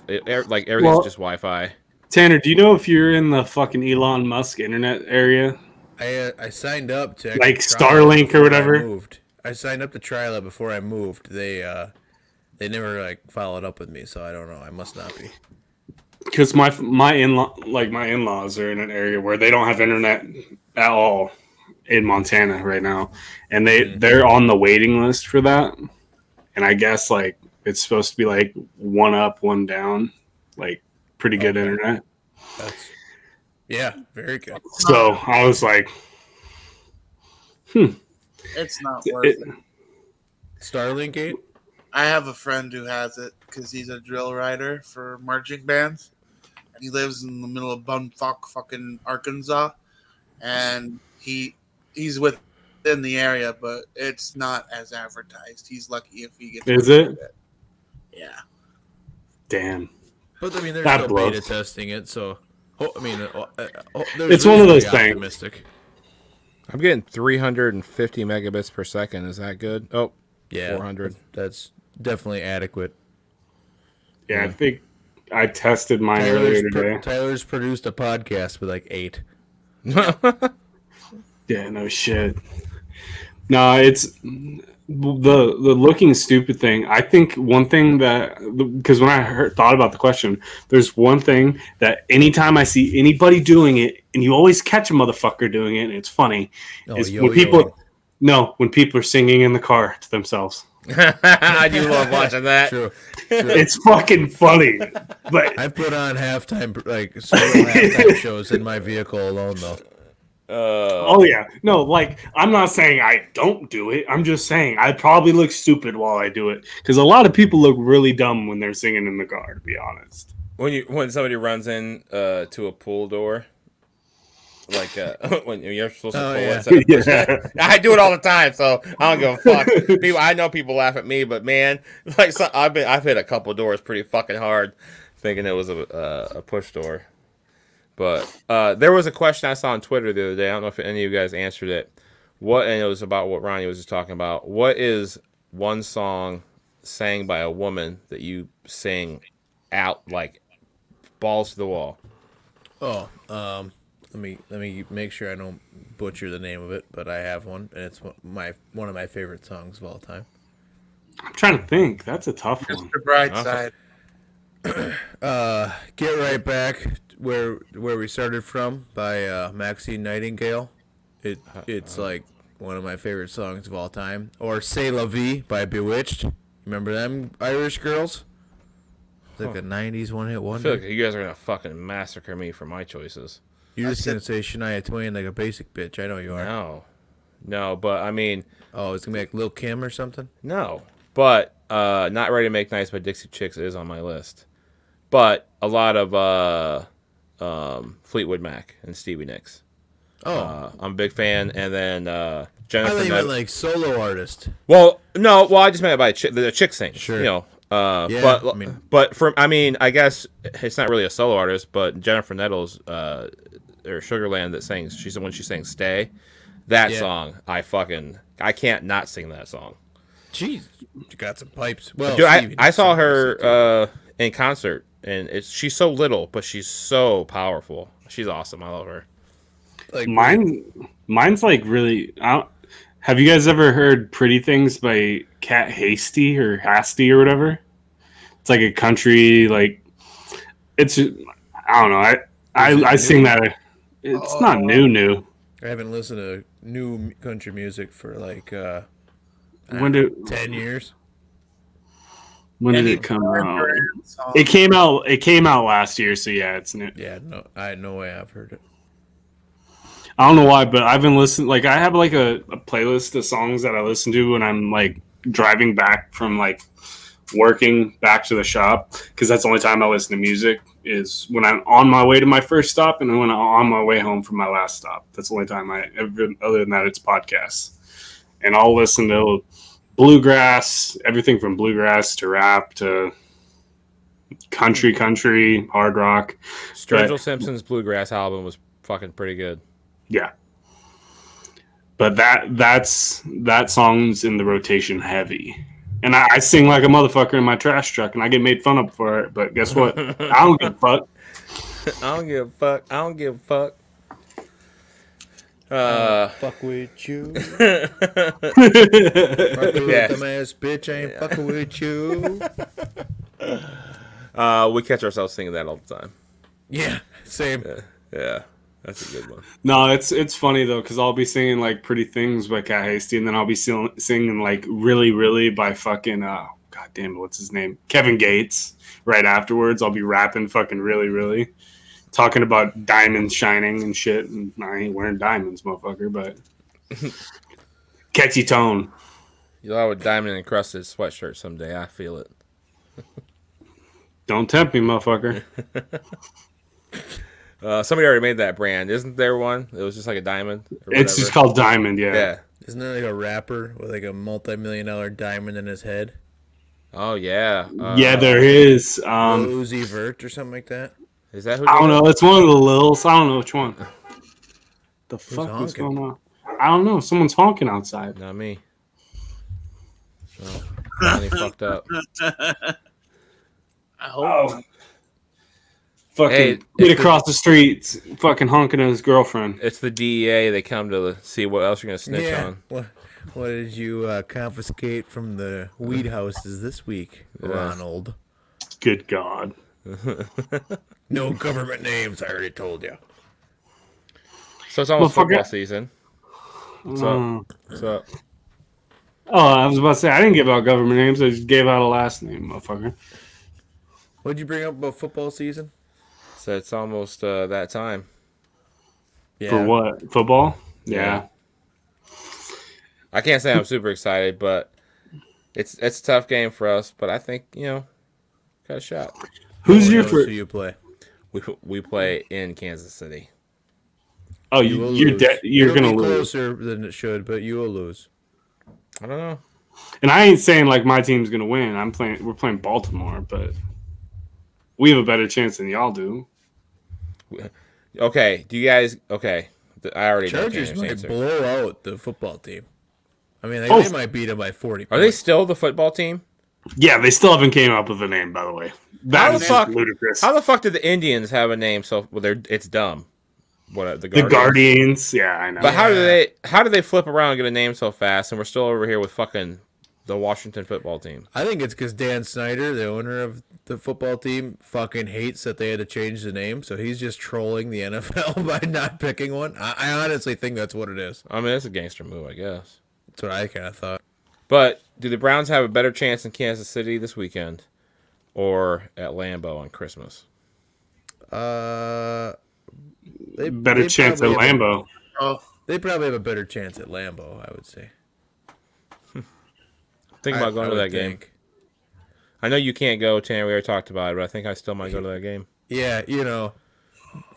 like everything's Well- just Wi Fi. Tanner, do you know if you're in the fucking Elon Musk internet area? I uh, I signed up to Like actually trial it Starlink or before I whatever? moved. I signed up to trial it before I moved. They uh they never like followed up with me, so I don't know. I must not be. Because my my in law like my in laws are in an area where they don't have internet at all in Montana right now, and they they're on the waiting list for that. And I guess like it's supposed to be like one up, one down, like pretty good Okay. internet. That's yeah, very good. So I was like, It's not worth it, it. Starlink eight. I have a friend who has it because he's a drill rider for marching bands, and he lives in the middle of bumfuck fucking Arkansas, and he he's within the area, but it's not as advertised. He's lucky if he gets. Is away with it? Yeah. damn. But I mean, they're That still beta testing it, so I mean, uh, uh, there's It's one of those be things. Optimistic. I'm getting 350 megabits per second. Is that good? Oh, Yeah, 400. That's definitely adequate. Yeah, I think I tested mine earlier Tyler's, pro- today. Tyler's produced a podcast with like eight. Yeah, no shit. No, it's the the looking stupid thing. I think one thing that because when I heard, thought about the question, there's one thing that anytime I see anybody doing it, and you always catch a motherfucker doing it, and it's funny. Oh, is yo, when people yo. no when people are singing in the car to themselves. I do love watching that. True. It's fucking funny, but I've put on halftime like solo halftime shows in my vehicle alone though. Uh, oh yeah, no, like I'm not saying I don't do it. I'm just saying I probably look stupid while I do it because a lot of people look really dumb when they're singing in the car. To be honest, when you when somebody runs in uh, to a pool door, like uh, when you're supposed to Oh, pull yeah. instead Yeah. it. I do it all the time, so I don't give a fuck. People, I know people laugh at me, but man, like so, I've been I've hit a couple doors pretty fucking hard, thinking it was a uh, a push door. But uh, there was a question I saw on Twitter the other day. I don't know if any of you guys answered it. What and it was about what Ronnie was just talking about. What is one song sang by a woman that you sing out like balls to the wall? Oh, um, let me let me make sure I don't butcher the name of it, but I have one, and it's one- my one of my favorite songs of all time. I'm trying to think. That's a tough one. Mr. Brightside. Uh, "Get Right Back," where where we started from by uh, Maxine Nightingale. It it's like one of my favorite songs of all time. Or "C'est la Vie" by B*Witched. Remember them Irish girls? It's like a '90s one hit I feel wonder. like you guys are gonna fucking massacre me for my choices. You're I just said- gonna say Shania Twain like a basic bitch. I know you are. No, no, but I mean, Oh, it's gonna be like Lil Kim or something. no, but uh, not ready to make nice by Dixie Chicks is on my list. But a lot of uh, um, Fleetwood Mac and Stevie Nicks. Oh, Uh, I'm a big fan, and then uh, I Jennifer. meant like solo artist. Well, no, well, I just meant by chick, the chick sings. Sure. You know, uh, Yeah, but I mean- but from I mean, I guess it's not really a solo artist, but Jennifer Nettles uh, or Sugarland that sings. She's the one she sang "Stay." That Yeah. song, I fucking I can't not sing that song. Jeez, you got some pipes. Well, Dude, I, I saw her uh, in concert, and it's she's so little, but she's so powerful. She's awesome. I love her. like Mine, mine's like really. I don't, have you guys ever heard "Pretty Things" by Kat Hasty or Hasty or whatever? It's like a country like. It's I don't know. I I, Is it I sing that. It's not Oh. new new. I haven't listened to new country music for like uh, When did ten years. When did it come out? Song. It came out. It came out last year, so yeah, it's new. Yeah, no, I no way I've heard it. I don't know why, but I've been listening. Like I have like a, a playlist of songs that I listen to when I'm like driving back from like working back to the shop because that's the only time I listen to music is when I'm on my way to my first stop and when I'm on my way home from my last stop. That's the only time I ever. Other than that, it's podcasts, and I'll listen to bluegrass, everything from bluegrass to rap to country, mm-hmm. country, hard rock. Sturgill. Simpson's bluegrass album was fucking pretty good. Yeah. But that that's that song's in the rotation heavy. And I, I sing like a motherfucker in my trash truck and I get made fun of for it, but guess what? I don't give a fuck. I don't give a fuck. I don't give a fuck. Uh, Fuck with you, fuck with Yeah. them ass bitch. I ain't fucking with you. uh, we catch ourselves singing that all the time. Yeah, same. Yeah, that's a good one. No, it's it's funny though because I'll be singing like "Pretty Things" by Kat Hasty, and then I'll be sing, singing like "Really, Really" by fucking uh, God damn it, what's his name? Kevin Gates. Right afterwards, I'll be rapping fucking "Really, Really," talking about diamonds shining and shit. And I ain't wearing diamonds, motherfucker, but catchy tone. You'll have a diamond encrusted sweatshirt someday. I feel it. Don't tempt me, motherfucker. Uh, somebody already made that brand, isn't there one? It was just like a diamond. It's just called Diamond, yeah. Yeah. Isn't there like a rapper with like a multi-million dollar diamond in his head? Oh yeah. Uh, yeah, there is. Lil Um, Uzi Vert or something like that. Is that who? I don't did it? know. It's one of the Lils. I don't know which one. The fuck is going on? I don't know. Someone's honking outside. Not me. Oh, Ronnie fucked up. I hope. Oh. Fucking Hey, kid it's the- across the street, fucking honking at his girlfriend. It's the DEA. They come to see what else you're gonna snitch yeah. on. What, what did you uh, confiscate from the weed houses this week, Ronald? Good God. No government names. I already told you. So it's almost Motherfucker. football season. What's up? Mm. What's up? Oh, I was about to say I didn't give out government names. I just gave out a last name, motherfucker. What'd you bring up about football season? So it's almost uh, that time. Yeah. For what? Football? Yeah. Yeah. I can't say I'm super excited, but it's it's a tough game for us. But I think you know, got a shot. Who's your knows first? who you play? We we play in Kansas City. Oh, you, you you're de- you're It'll gonna be lose. closer than it should, but you will lose. I don't know. And I ain't saying like my team's gonna win. I'm playing. We're playing Baltimore, but we have a better chance than y'all do. Okay, do you guys? Okay, I already know Chargers Tanner's might answer. blow out the football team. I mean, they, Oh. they might beat them by forty. Are they still the football team? Yeah, they still haven't came up with a name, by the way. How the is fuck- ludicrous. How the fuck did the Indians have a name? So well, they're it's dumb. What uh, the the Guardians? Guardians, yeah, I know. But how do they how do they flip around and get a name so fast? And we're still over here with fucking the Washington football team. I think it's because Dan Snyder, the owner of the football team, fucking hates that they had to change the name, so he's just trolling the NFL by not picking one. I, I honestly think that's what it is. I mean, it's a gangster move, I guess. That's what I kind of thought. But do the Browns have a better chance in Kansas City this weekend, or at Lambeau on Christmas? Uh, they, better they chance at probably have a- Lambeau? Oh, They probably have a better chance at Lambeau, I would say. Think I- about going I to would that game. I know you can't go, Tanner. We already talked about it, but I think I still might go to that game. Yeah, you know,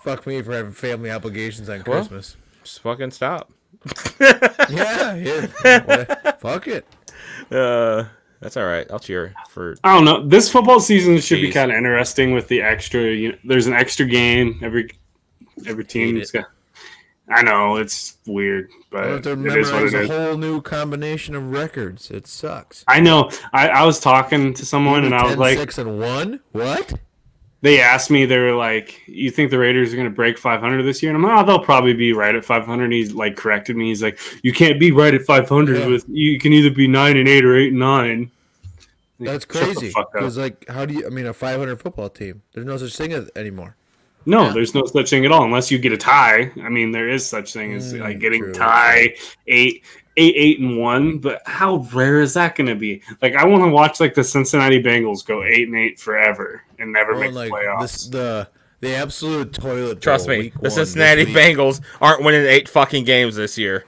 fuck me for having family obligations on Well. Christmas. Just fucking stop. yeah, yeah. What- fuck it. Uh, that's all right. I'll cheer for. I don't know. This football season should be kind of interesting with the extra. You know, there's an extra game every every team. Hate has got- I know it's weird, I have but to it is what it a is. whole new combination of records. It sucks. I know. I, I was talking to someone and I was like, six and one. What? They asked me, they were like, "You think the Raiders are going to break 500 this year?" And I'm like, "Oh, they'll probably be right at 500." He's like corrected me. He's like, "You can't be right at 500 Yeah. with you can either be nine and eight or eight and nine." That's crazy. Because like, how do you? I mean, a 500 football team. There's no such thing as, anymore. No, Yeah. there's no such thing at all unless you get a tie. I mean, there is such thing as Mm, like getting true. tie eight, eight, eight, and one. But how rare is that going to be? Like, I want to watch like the Cincinnati Bengals go eight and eight forever and never Well, make the like playoffs. this, the the absolute toilet. Trust me, the Cincinnati week. Bengals aren't winning eight fucking games this year.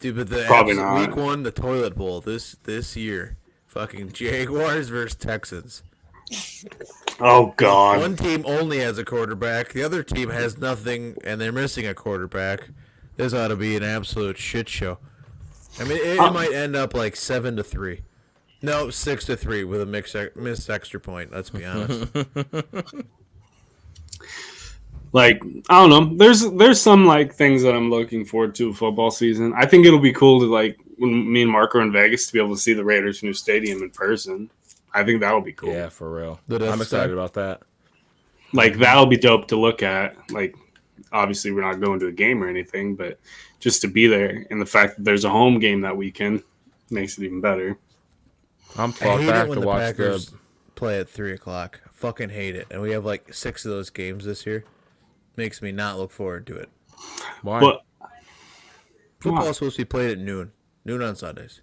Dude, but the Probably not. week one, the toilet bowl this this year. Fucking Jaguars versus Texans. oh God, One team only has a quarterback. The other team has nothing, and they're missing a quarterback. This ought to be an absolute shit show. I mean, it, it Uh, might end up like seven to three. No, six to three with a mix, missed extra point. Let's be honest. like I don't know. There's there's some like things that I'm looking forward to football season. I think it'll be cool to like when me and Mark are in Vegas to be able to see the Raiders' new stadium in person. I think that'll be cool. Yeah, for real. I'm excited Star. about that. like that'll be dope to look at. Like, obviously, we're not going to a game or anything, but just to be there and the fact that there's a home game that weekend makes it even better. I'm I fucked hate back it when to the watch Packers the. play at three o'clock. I fucking hate it, and we have like six of those games this year. Makes me not look forward to it. Why? But Football's supposed to be played at noon. Noon on Sundays.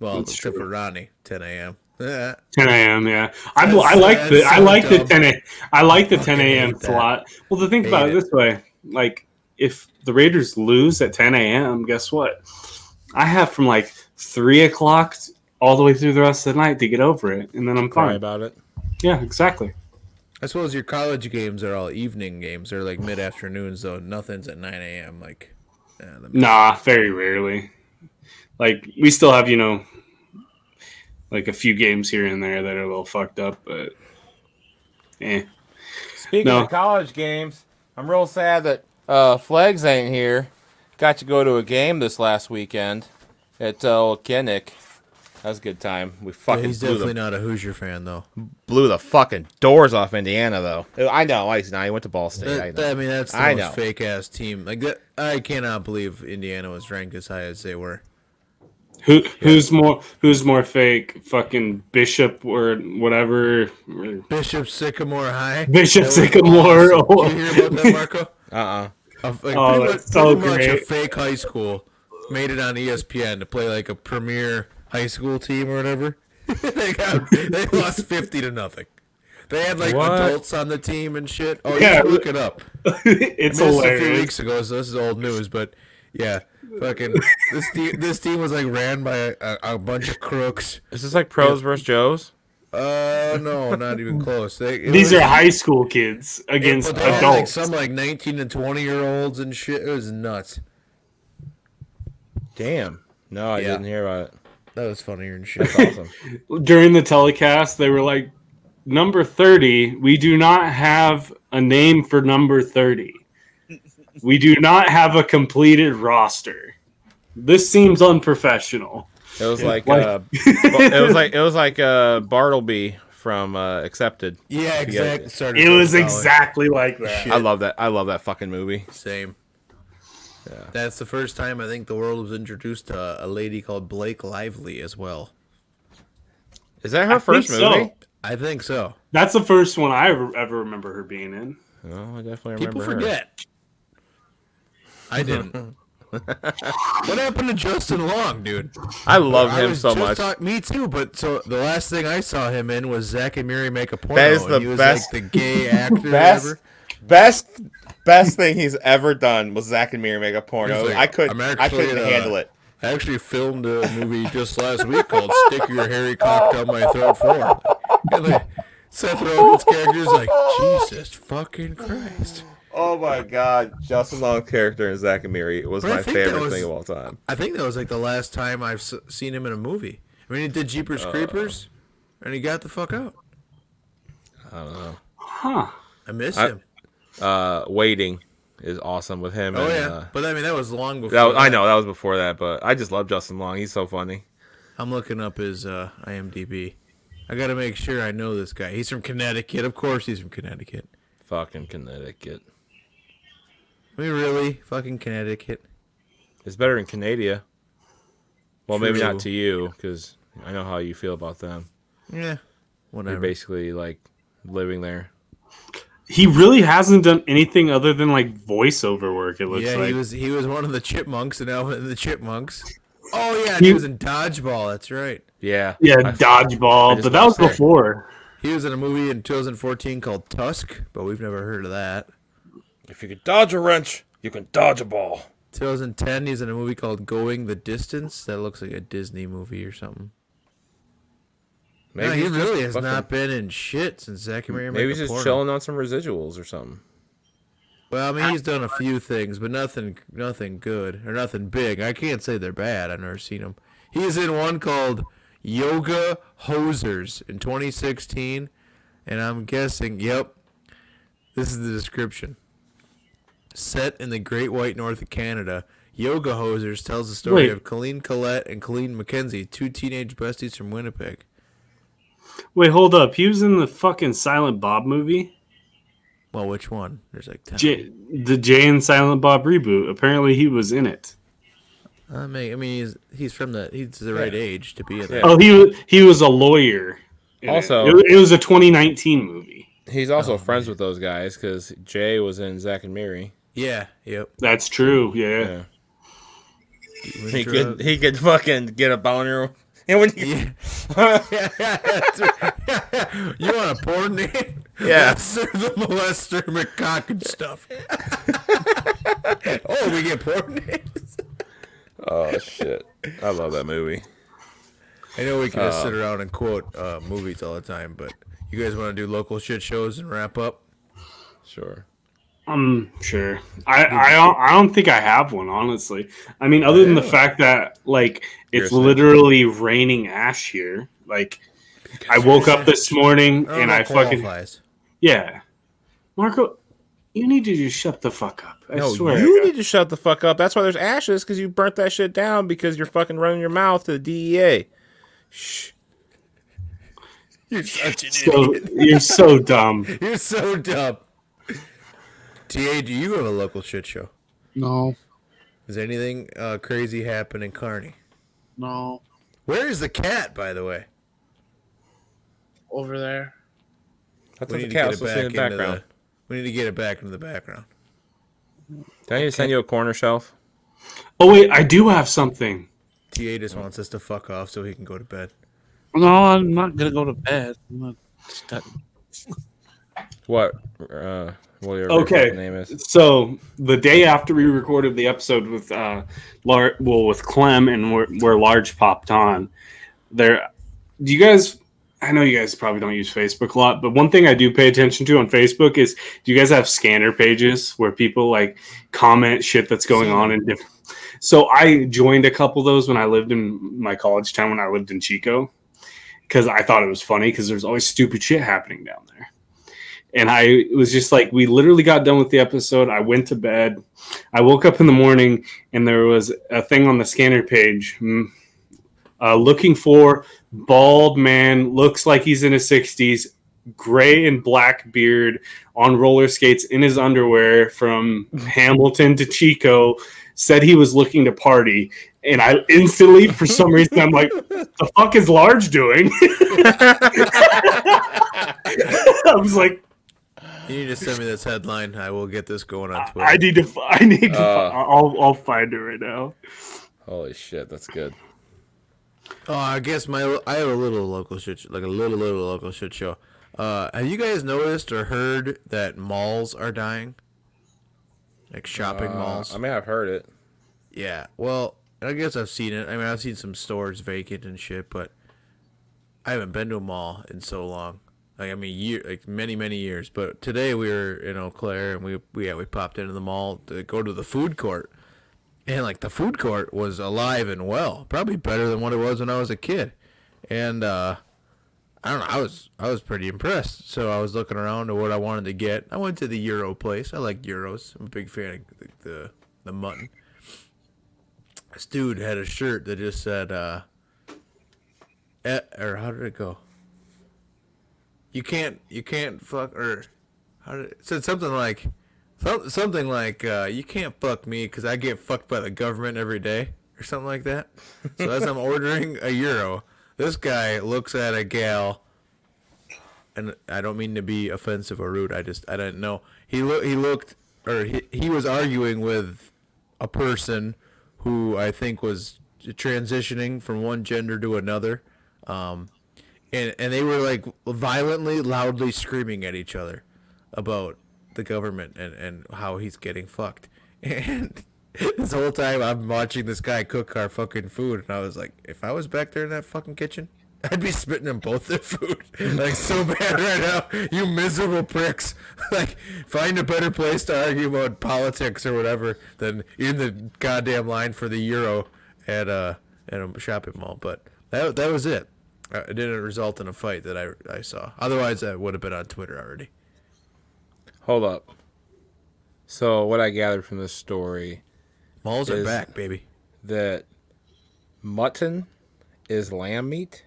Well, That's except true. for Ronnie, 10 a.m. Yeah. 10 a.m. Yeah, I, I like the I so like the dumb. 10 a, I like the 10 a.m. slot. Well, to think Hate about it it. this way, like if the Raiders lose at 10 a.m., guess what? I have from like three o'clock all the way through the rest of the night to get over it, and then I'm fine. about it. Yeah, exactly. I suppose your college games are all evening games. They're like mid afternoons, though. Nothing's at 9 a.m. Like, yeah, Nah, very rarely. Like we still have, you know, like a few games here and there that are a little fucked up, but eh. Speaking No. of college games, I'm real sad that uh, Flegs ain't here. Got to go to a game this last weekend at uh, old Kinnick. That was a good time. We fucking he's blew, definitely the, not a Hoosier fan, though. blew the fucking doors off Indiana, though. I know. He's not. He went to Ball State. I That, know. that- I mean, that's the I most fake ass team. Like that, I cannot believe Indiana was ranked as high as they were. Who who's more who's more fake? Fucking Bishop or whatever. Bishop Sycamore High. Bishop That Sycamore. awesome. Did you hear about that, Marco? Uh-uh. A, like, Oh, pretty that's much, so pretty much a great. fake high school made it on E ESPN to play like a premier high school team or whatever. they got they lost fifty to nothing. They had like What? adults on the team and shit. Oh, Yeah. yeah, look it up. it's I missed a few weeks ago, so this is old news. But yeah, fucking this team, this team was like ran by a, a, a bunch of crooks. Is this like pros versus Joes? Uh, no, not even close. They, These was- are high school kids against but they had, like adults. some like nineteen and twenty year olds and shit. It was nuts. Damn. No, I Yeah. didn't hear about it. That was funnier and shit. That's awesome. During the telecast, they were like, "Number thirty, we do not have a name for number thirty. We do not have a completed roster. This seems unprofessional." It was like Like- uh, it was like it was like uh, Bartleby from uh, Accepted. Yeah, exactly. Started It to was follow exactly like that. Shit. I love that. I love that fucking movie. Same. Yeah. That's the first time I think the world was introduced to a lady called Blake Lively as well. Is that her I first think so. movie? I think so. That's the first one I ever, ever remember her being in. Oh, I definitely remember People her. forget. I didn't. what happened to Justin Long, dude? I love I him was so much. talk- me too, but so the last thing I saw him in was Zach and Miri make a porno. That is and the he was best- like the gay actor. Best, ever. best, best thing he's ever done was Zach and Miri make a porno. Like, I could, I'm I actually, couldn't uh, handle it. I actually filmed a movie just last week called "Stick Your Hairy Cock Down My Throat" for. And like, Seth Rogen's character's like, Jesus fucking Christ. Oh my god, Justin Long's character in Zach and Miri was But my favorite was- thing of all time. I think that was like the last time I've s- seen him in a movie. I mean, he did Jeepers Creepers, and he got the fuck out. I don't know. Huh. I miss I- him. Uh, waiting is awesome with him. Oh and, yeah, uh, but I mean that was long before. that was- I know that was before that, but I just love Justin Long. He's so funny. I'm looking up his uh, IMDb. I got to make sure I know this guy. He's from Connecticut. Of course, he's from Connecticut. Fucking Connecticut. I mean, really, fucking Connecticut. It's better than Canada. Well, maybe not to you, because I know how you feel about them. Yeah, whatever. You're basically like living there. He really hasn't done anything other than like voiceover work. It looks yeah, like he was he was one of the chipmunks in Alvin and the Chipmunks. Oh yeah, and he He- was in Dodgeball. That's right. Yeah. yeah, I- I dodgeball, but that was watched before. He was in a movie in 2014 called Tusk, but we've never heard of that. If you could dodge a wrench, you can dodge a ball. 2010, he's in a movie called Going the Distance. That looks like a Disney movie or something. Maybe no, he he's really has fucking- not been in shit since Zach and Miri Maybe he's just Porno. chilling on some residuals or something. Well, I mean, he's done a few things, but nothing, nothing good or nothing big. I can't say they're bad. I've never seen them. He's in one called Yoga Hosers in 2016, and I'm guessing, yep, this is the description. Set in the Great White North of Canada, Yoga Hosers tells the story Wait. of Colleen Collette and Colleen McKenzie, two teenage besties from Winnipeg. Wait, hold up. He was in the fucking Silent Bob movie. Well, which one? There's like ten. J- the Jay and Silent Bob reboot. Apparently, he was in it. I mean, I mean, he's he's from the he's the right age to be in that. Oh, he was he was a lawyer. in it. Also- it, it was a 2019 movie. He's also oh, friends with those guys because Jay was in Zach and Miri. Yeah. Yep. That's true. Yeah. Yeah. Doing He could he could fucking get a boner. And when you, Yeah. Right. you want a porn name? Yeah. Serve the molester McCock and stuff. oh, we get porn names. oh shit, I love that movie. I know we can just Uh, sit around and quote uh, movies all the time, but you guys want to do local shit shows and wrap up? Sure. I'm sure. I I don't, I don't think I have one honestly. I mean, other than the fact that like it's literally raining ash here. Like I woke up this morning Oh, and I fucking yeah. Marco, you need to just shut the fuck up. I No, swear. you need to shut the fuck up. That's why there's ashes because you burnt that shit down because you're fucking running your mouth to the DEA. Shh. You're such an so idiot. you're so dumb. You're so dumb. Ta, do you have a local shit show? No, Is anything uh, crazy happen in Kearney? no, Where is the cat, by the way? over there. I thought We the need to cat get was it supposed to be back in the background. the. We need to get it back into the background. Did I need to send you a corner shelf? Oh wait, I do have something. Ta just wants us to fuck off so he can go to bed. No, I'm not gonna go to bed. I'm not What? Uh, what your Okay. fucking name is? So the day after we recorded the episode with uh, Lar- well with Clem and where, where Large popped on, there. Do you guys? I know you guys probably don't use Facebook a lot, but one thing I do pay attention to on Facebook is do you guys have scanner pages where people like comment shit that's going on in different? So I joined a couple of those when I lived in my college town when I lived in Chico because I thought it was funny because there's always stupid shit happening down there and I was just like, we literally got done with the episode. I went to bed. I woke up in the morning, and there was a thing on the scanner page mm, uh, looking for bald man, looks like he's in his 60s, gray and black beard on roller skates in his underwear from Hamilton to Chico. Said he was looking to party. And I instantly, for some reason, I'm like, the fuck is Large doing? I was like, You need to send me this headline. I will get this going on Twitter. I need to. I need to. Uh. I'll. I'll find it right now. Holy shit, that's good. Oh, I guess my I have a little local shit, like a little little local shit show. Uh, have you guys noticed or heard that malls are dying? Like shopping Uh, malls. I mean, I've heard it. Yeah. Well, I guess I've seen it. I mean, I've seen some stores vacant and shit, but I haven't been to a mall in so long. Like I mean, year like many many years. But today we were in Eau Claire and we we yeah we popped into the mall to go to the food court, and like the food court was alive and well, probably better than what it was when I was a kid, and uh. I don't know. I was I was pretty impressed. So I was looking around to what I wanted to get. I went to the Euro place. I like Euros. I'm a big fan of the the, the mutton this dude had a shirt that just said, uh, eh, or how did it go? You can't, you can't fuck, or how did it, said something like, something like, uh, you can't fuck me because I get fucked by the government every day, or something like that. So as I'm ordering a euro, this guy looks at a gal, and I don't mean to be offensive or rude. I just I didn't know. He look he looked, or he he was arguing with a person who I think was transitioning from one gender to another, um, and and they were like violently, loudly screaming at each other about the government and and how he's getting fucked. And this whole time I'm watching this guy cook our fucking food, and I was like, if I was back there in that fucking kitchen. I'd be spitting in both their food, like so bad right now. You miserable pricks! Like, find a better place to argue about politics or whatever than in the goddamn line for the euro at a at a shopping mall. But that that was it. Uh, It didn't result in a fight that I I saw. Otherwise, I would have been on Twitter already. Hold up. So what I gathered from this story Malls are back, baby. that mutton is lamb meat.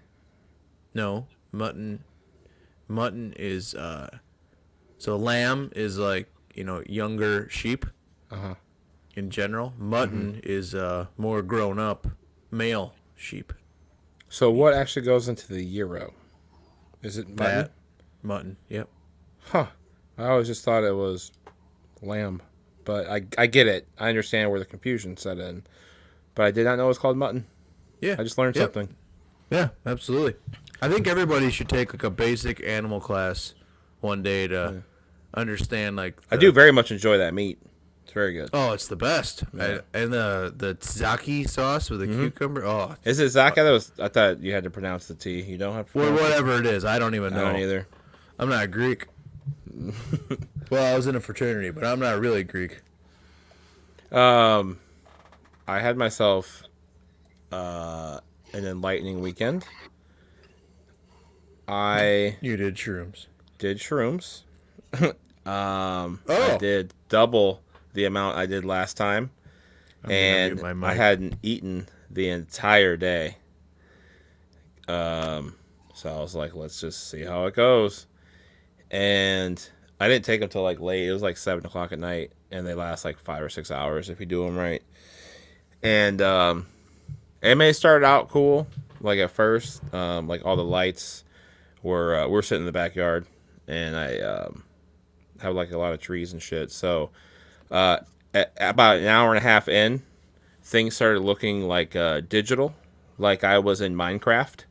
No, mutton. Mutton is uh, so lamb is like you know younger sheep. Uh-huh. In general, mutton is uh more grown up male sheep. So what actually goes into the euro? Is it mutton? Fat mutton. Yep. Huh. I always just thought it was lamb, but I I get it. I understand where the confusion set in, but I did not know it was called mutton. Yeah. I just learned Yep. something. Yeah, absolutely. I think everybody should take like a basic animal class one day to understand like. I do very much enjoy that meat. Very good. Oh, it's the best. I- and the the tzaki sauce with the Mm-hmm. cucumber. Oh, Is it Zaka? That was I thought you had to pronounce the T. You don't have to. well, pronounce it? whatever it is, I don't even I know. don't either. I'm not Greek. well, I was in a fraternity, but I'm not really Greek. Um, I had myself uh an enlightening weekend. I You did shrooms. did shrooms. um, I Oh. did double the amount I did last time, gonna and I hadn't eaten the entire day. Um, so I was like, let's just see how it goes. And I didn't take them till like late. It was like seven o'clock at night, and they last like five or six hours if you do them right. And um, it may start out cool, like at first, um, like all the lights were uh, we're sitting in the backyard, and I um, have like a lot of trees and shit. So uh, about an hour and a half in, things started looking like uh, digital, like I was in Minecraft.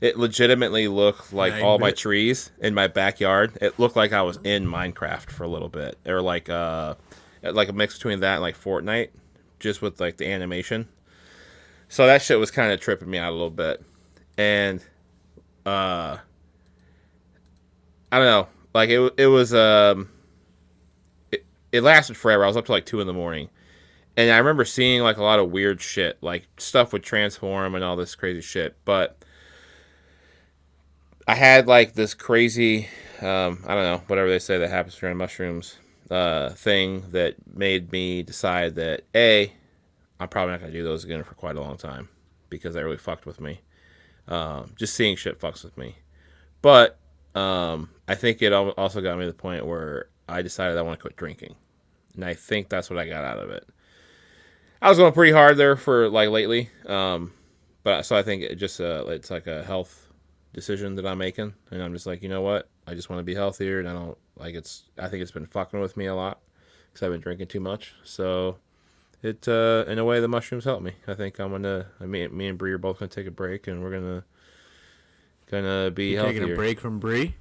It legitimately looked like all my trees in my backyard. It looked like I was in Minecraft for a little bit, or like uh, like a mix between that and like Fortnite, just with like the animation. So that shit was kind of tripping me out a little bit, and uh, I don't know, like it it was um, it, lasted forever. I was up to like two in the morning, and I remember seeing like a lot of weird shit, like stuff would transform and all this crazy shit, but. I had like this crazy, um, I don't know, whatever they say that happens during mushrooms uh, thing that made me decide that a, I'm probably not gonna do those again for quite a long time because they really fucked with me. Um, just seeing shit fucks with me, but um, I think it also got me to the point where I decided I want to quit drinking, and I think that's what I got out of it. I was going pretty hard there for like lately, um, but so I think it just uh, it's like a health decision that I'm making, and I'm just like, you know what? I just want to be healthier, and I don't like it's. I think it's been fucking with me a lot because I've been drinking too much. So it, uh, in a way, the mushrooms help me. I think I'm gonna. I mean, me and Bree are both gonna take a break, and we're gonna gonna be Taking healthier. a break from Bree,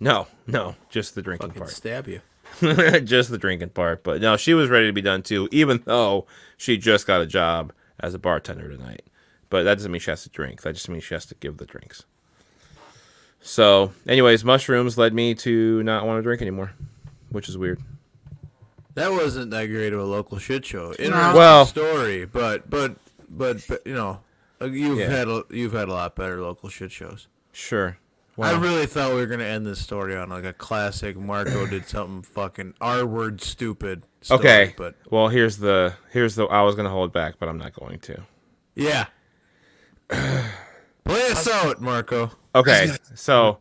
No, no, just the drinking fucking part. stab you. just the drinking part. But no, she was ready to be done too, even though she just got a job as a bartender tonight. But that doesn't mean she has to drink. That just means she has to give the drinks. So, anyways, mushrooms led me to not want to drink anymore, which is weird. That wasn't that great of a local shit show. Interesting Well- story, but but but, but you know, uh, you've Yeah. had a, you've had a lot better local shit shows. Sure. I really thought we were gonna end this story on like a classic. Marco did something fucking R word stupid. Story, okay. but well, here's the here's the I was gonna hold back, but I'm not going to. yeah, play us out, Marco. Okay, so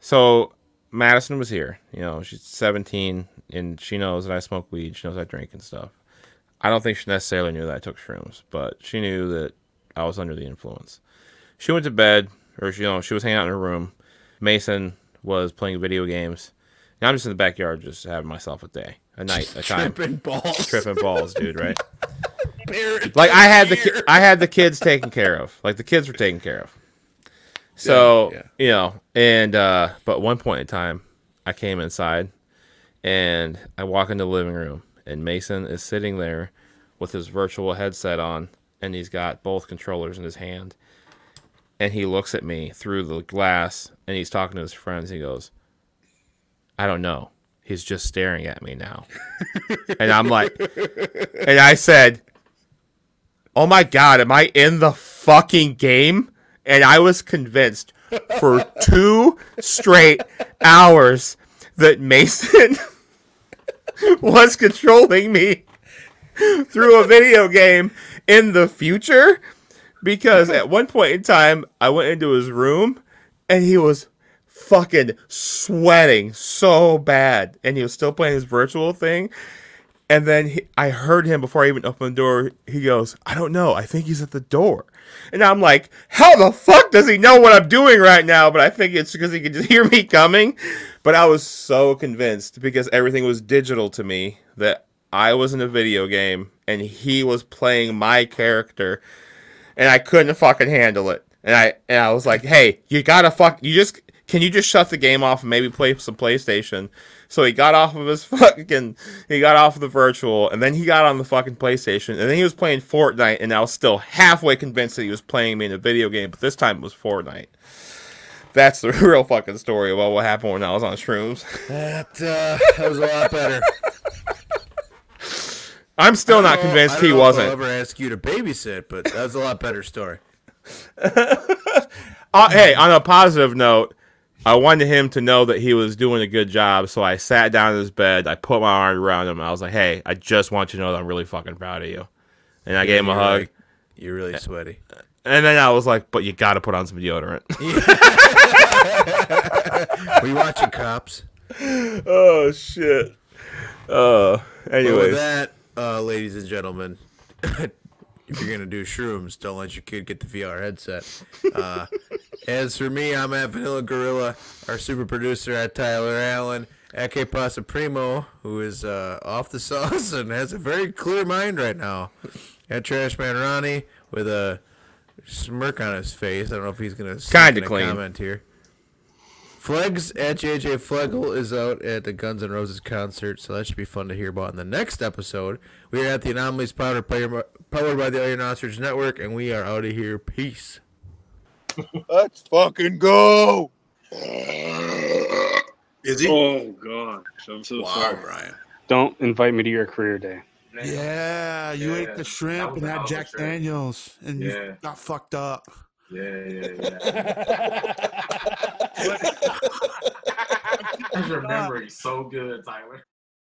so Madison was here. You know, she's 17 and she knows that I smoke weed. She knows I drink and stuff. I don't think she necessarily knew that I took shrooms, but she knew that I was under the influence. She went to bed, or she, you know, she was hanging out in her room. Mason was playing video games. And I'm just in the backyard, just having myself a day, a night, a time, Tripping balls. tripping balls, dude. Right? Like I had the ki- I had the kids taken care of. Like the kids were taken care of. So Yeah, you know, and uh, but one point in time, I came inside, and I walk into the living room, and Mason is sitting there with his virtual headset on, and he's got both controllers in his hand, and he looks at me through the glass, and he's talking to his friends. He goes, "I don't know." He's just staring at me now, and I'm like, and I said, oh my god, am I in the fucking game? And I was convinced for two straight hours that Mason was controlling me through a video game in the future because at one point in time I went into his room and he was fucking sweating so bad and he was still playing his virtual thing and then he, I heard him before I even opened the door. He goes, I don't know. I think he's at the door. And I'm like, how the fuck does he know what I'm doing right now? But I think it's because he could just hear me coming. But I was so convinced because everything was digital to me that I was in a video game and he was playing my character and I couldn't fucking handle it. And I and I was like, "Hey, you gotta fuck. You just can you just shut the game off and maybe play some PlayStation?" So he got off of his fucking he got off of the virtual and then he got on the fucking PlayStation and then he was playing Fortnite and I was still halfway convinced that he was playing me in a video game, but this time it was Fortnite. That's the real fucking story about what happened when I was on shrooms. That uh, that was a lot better. I'm still not convinced I don't he if I'll wasn't. ever ask you to babysit, but that's a lot better story. Uh, hey, on a positive note, I wanted him to know that he was doing a good job, so I sat down in his bed, I put my arm around him, I was like, "Hey, I just want you to know that I'm really fucking proud of you." And I gave him a hug, like- You're really sweaty. and then I was like, "But you got to put on some deodorant." Were you watching Cops? oh shit. Uh. Well, with Anyways, that, uh, ladies and gentlemen, if you're gonna do shrooms, don't let your kid get the VR headset. Uh, as for me, I'm at Vanilla Gorilla, our super producer at Tyler Allen, at K Pasta Primo, who is uh, off the sauce and has a very clear mind right now. At Trashman Ronnie with a smirk on his face. I don't know if he's gonna Kinda clean. comment here. Flegs at JJ Flegel is out at the Guns N' Roses concert, so that should be fun to hear about in the next episode. We are at the Anomalies Powder Player, powered by the Iron Ostrich Network, and we are out of here. Peace. Let's fucking go. Is he? Oh god, I'm so wow, sorry. Brian. Don't invite me to your career day. Yeah, you Yeah, ate the shrimp was and a had hell of a Jack shrimp. Daniels and Yeah. you got fucked up. Yeah, yeah, yeah. His memory so good, Tyler.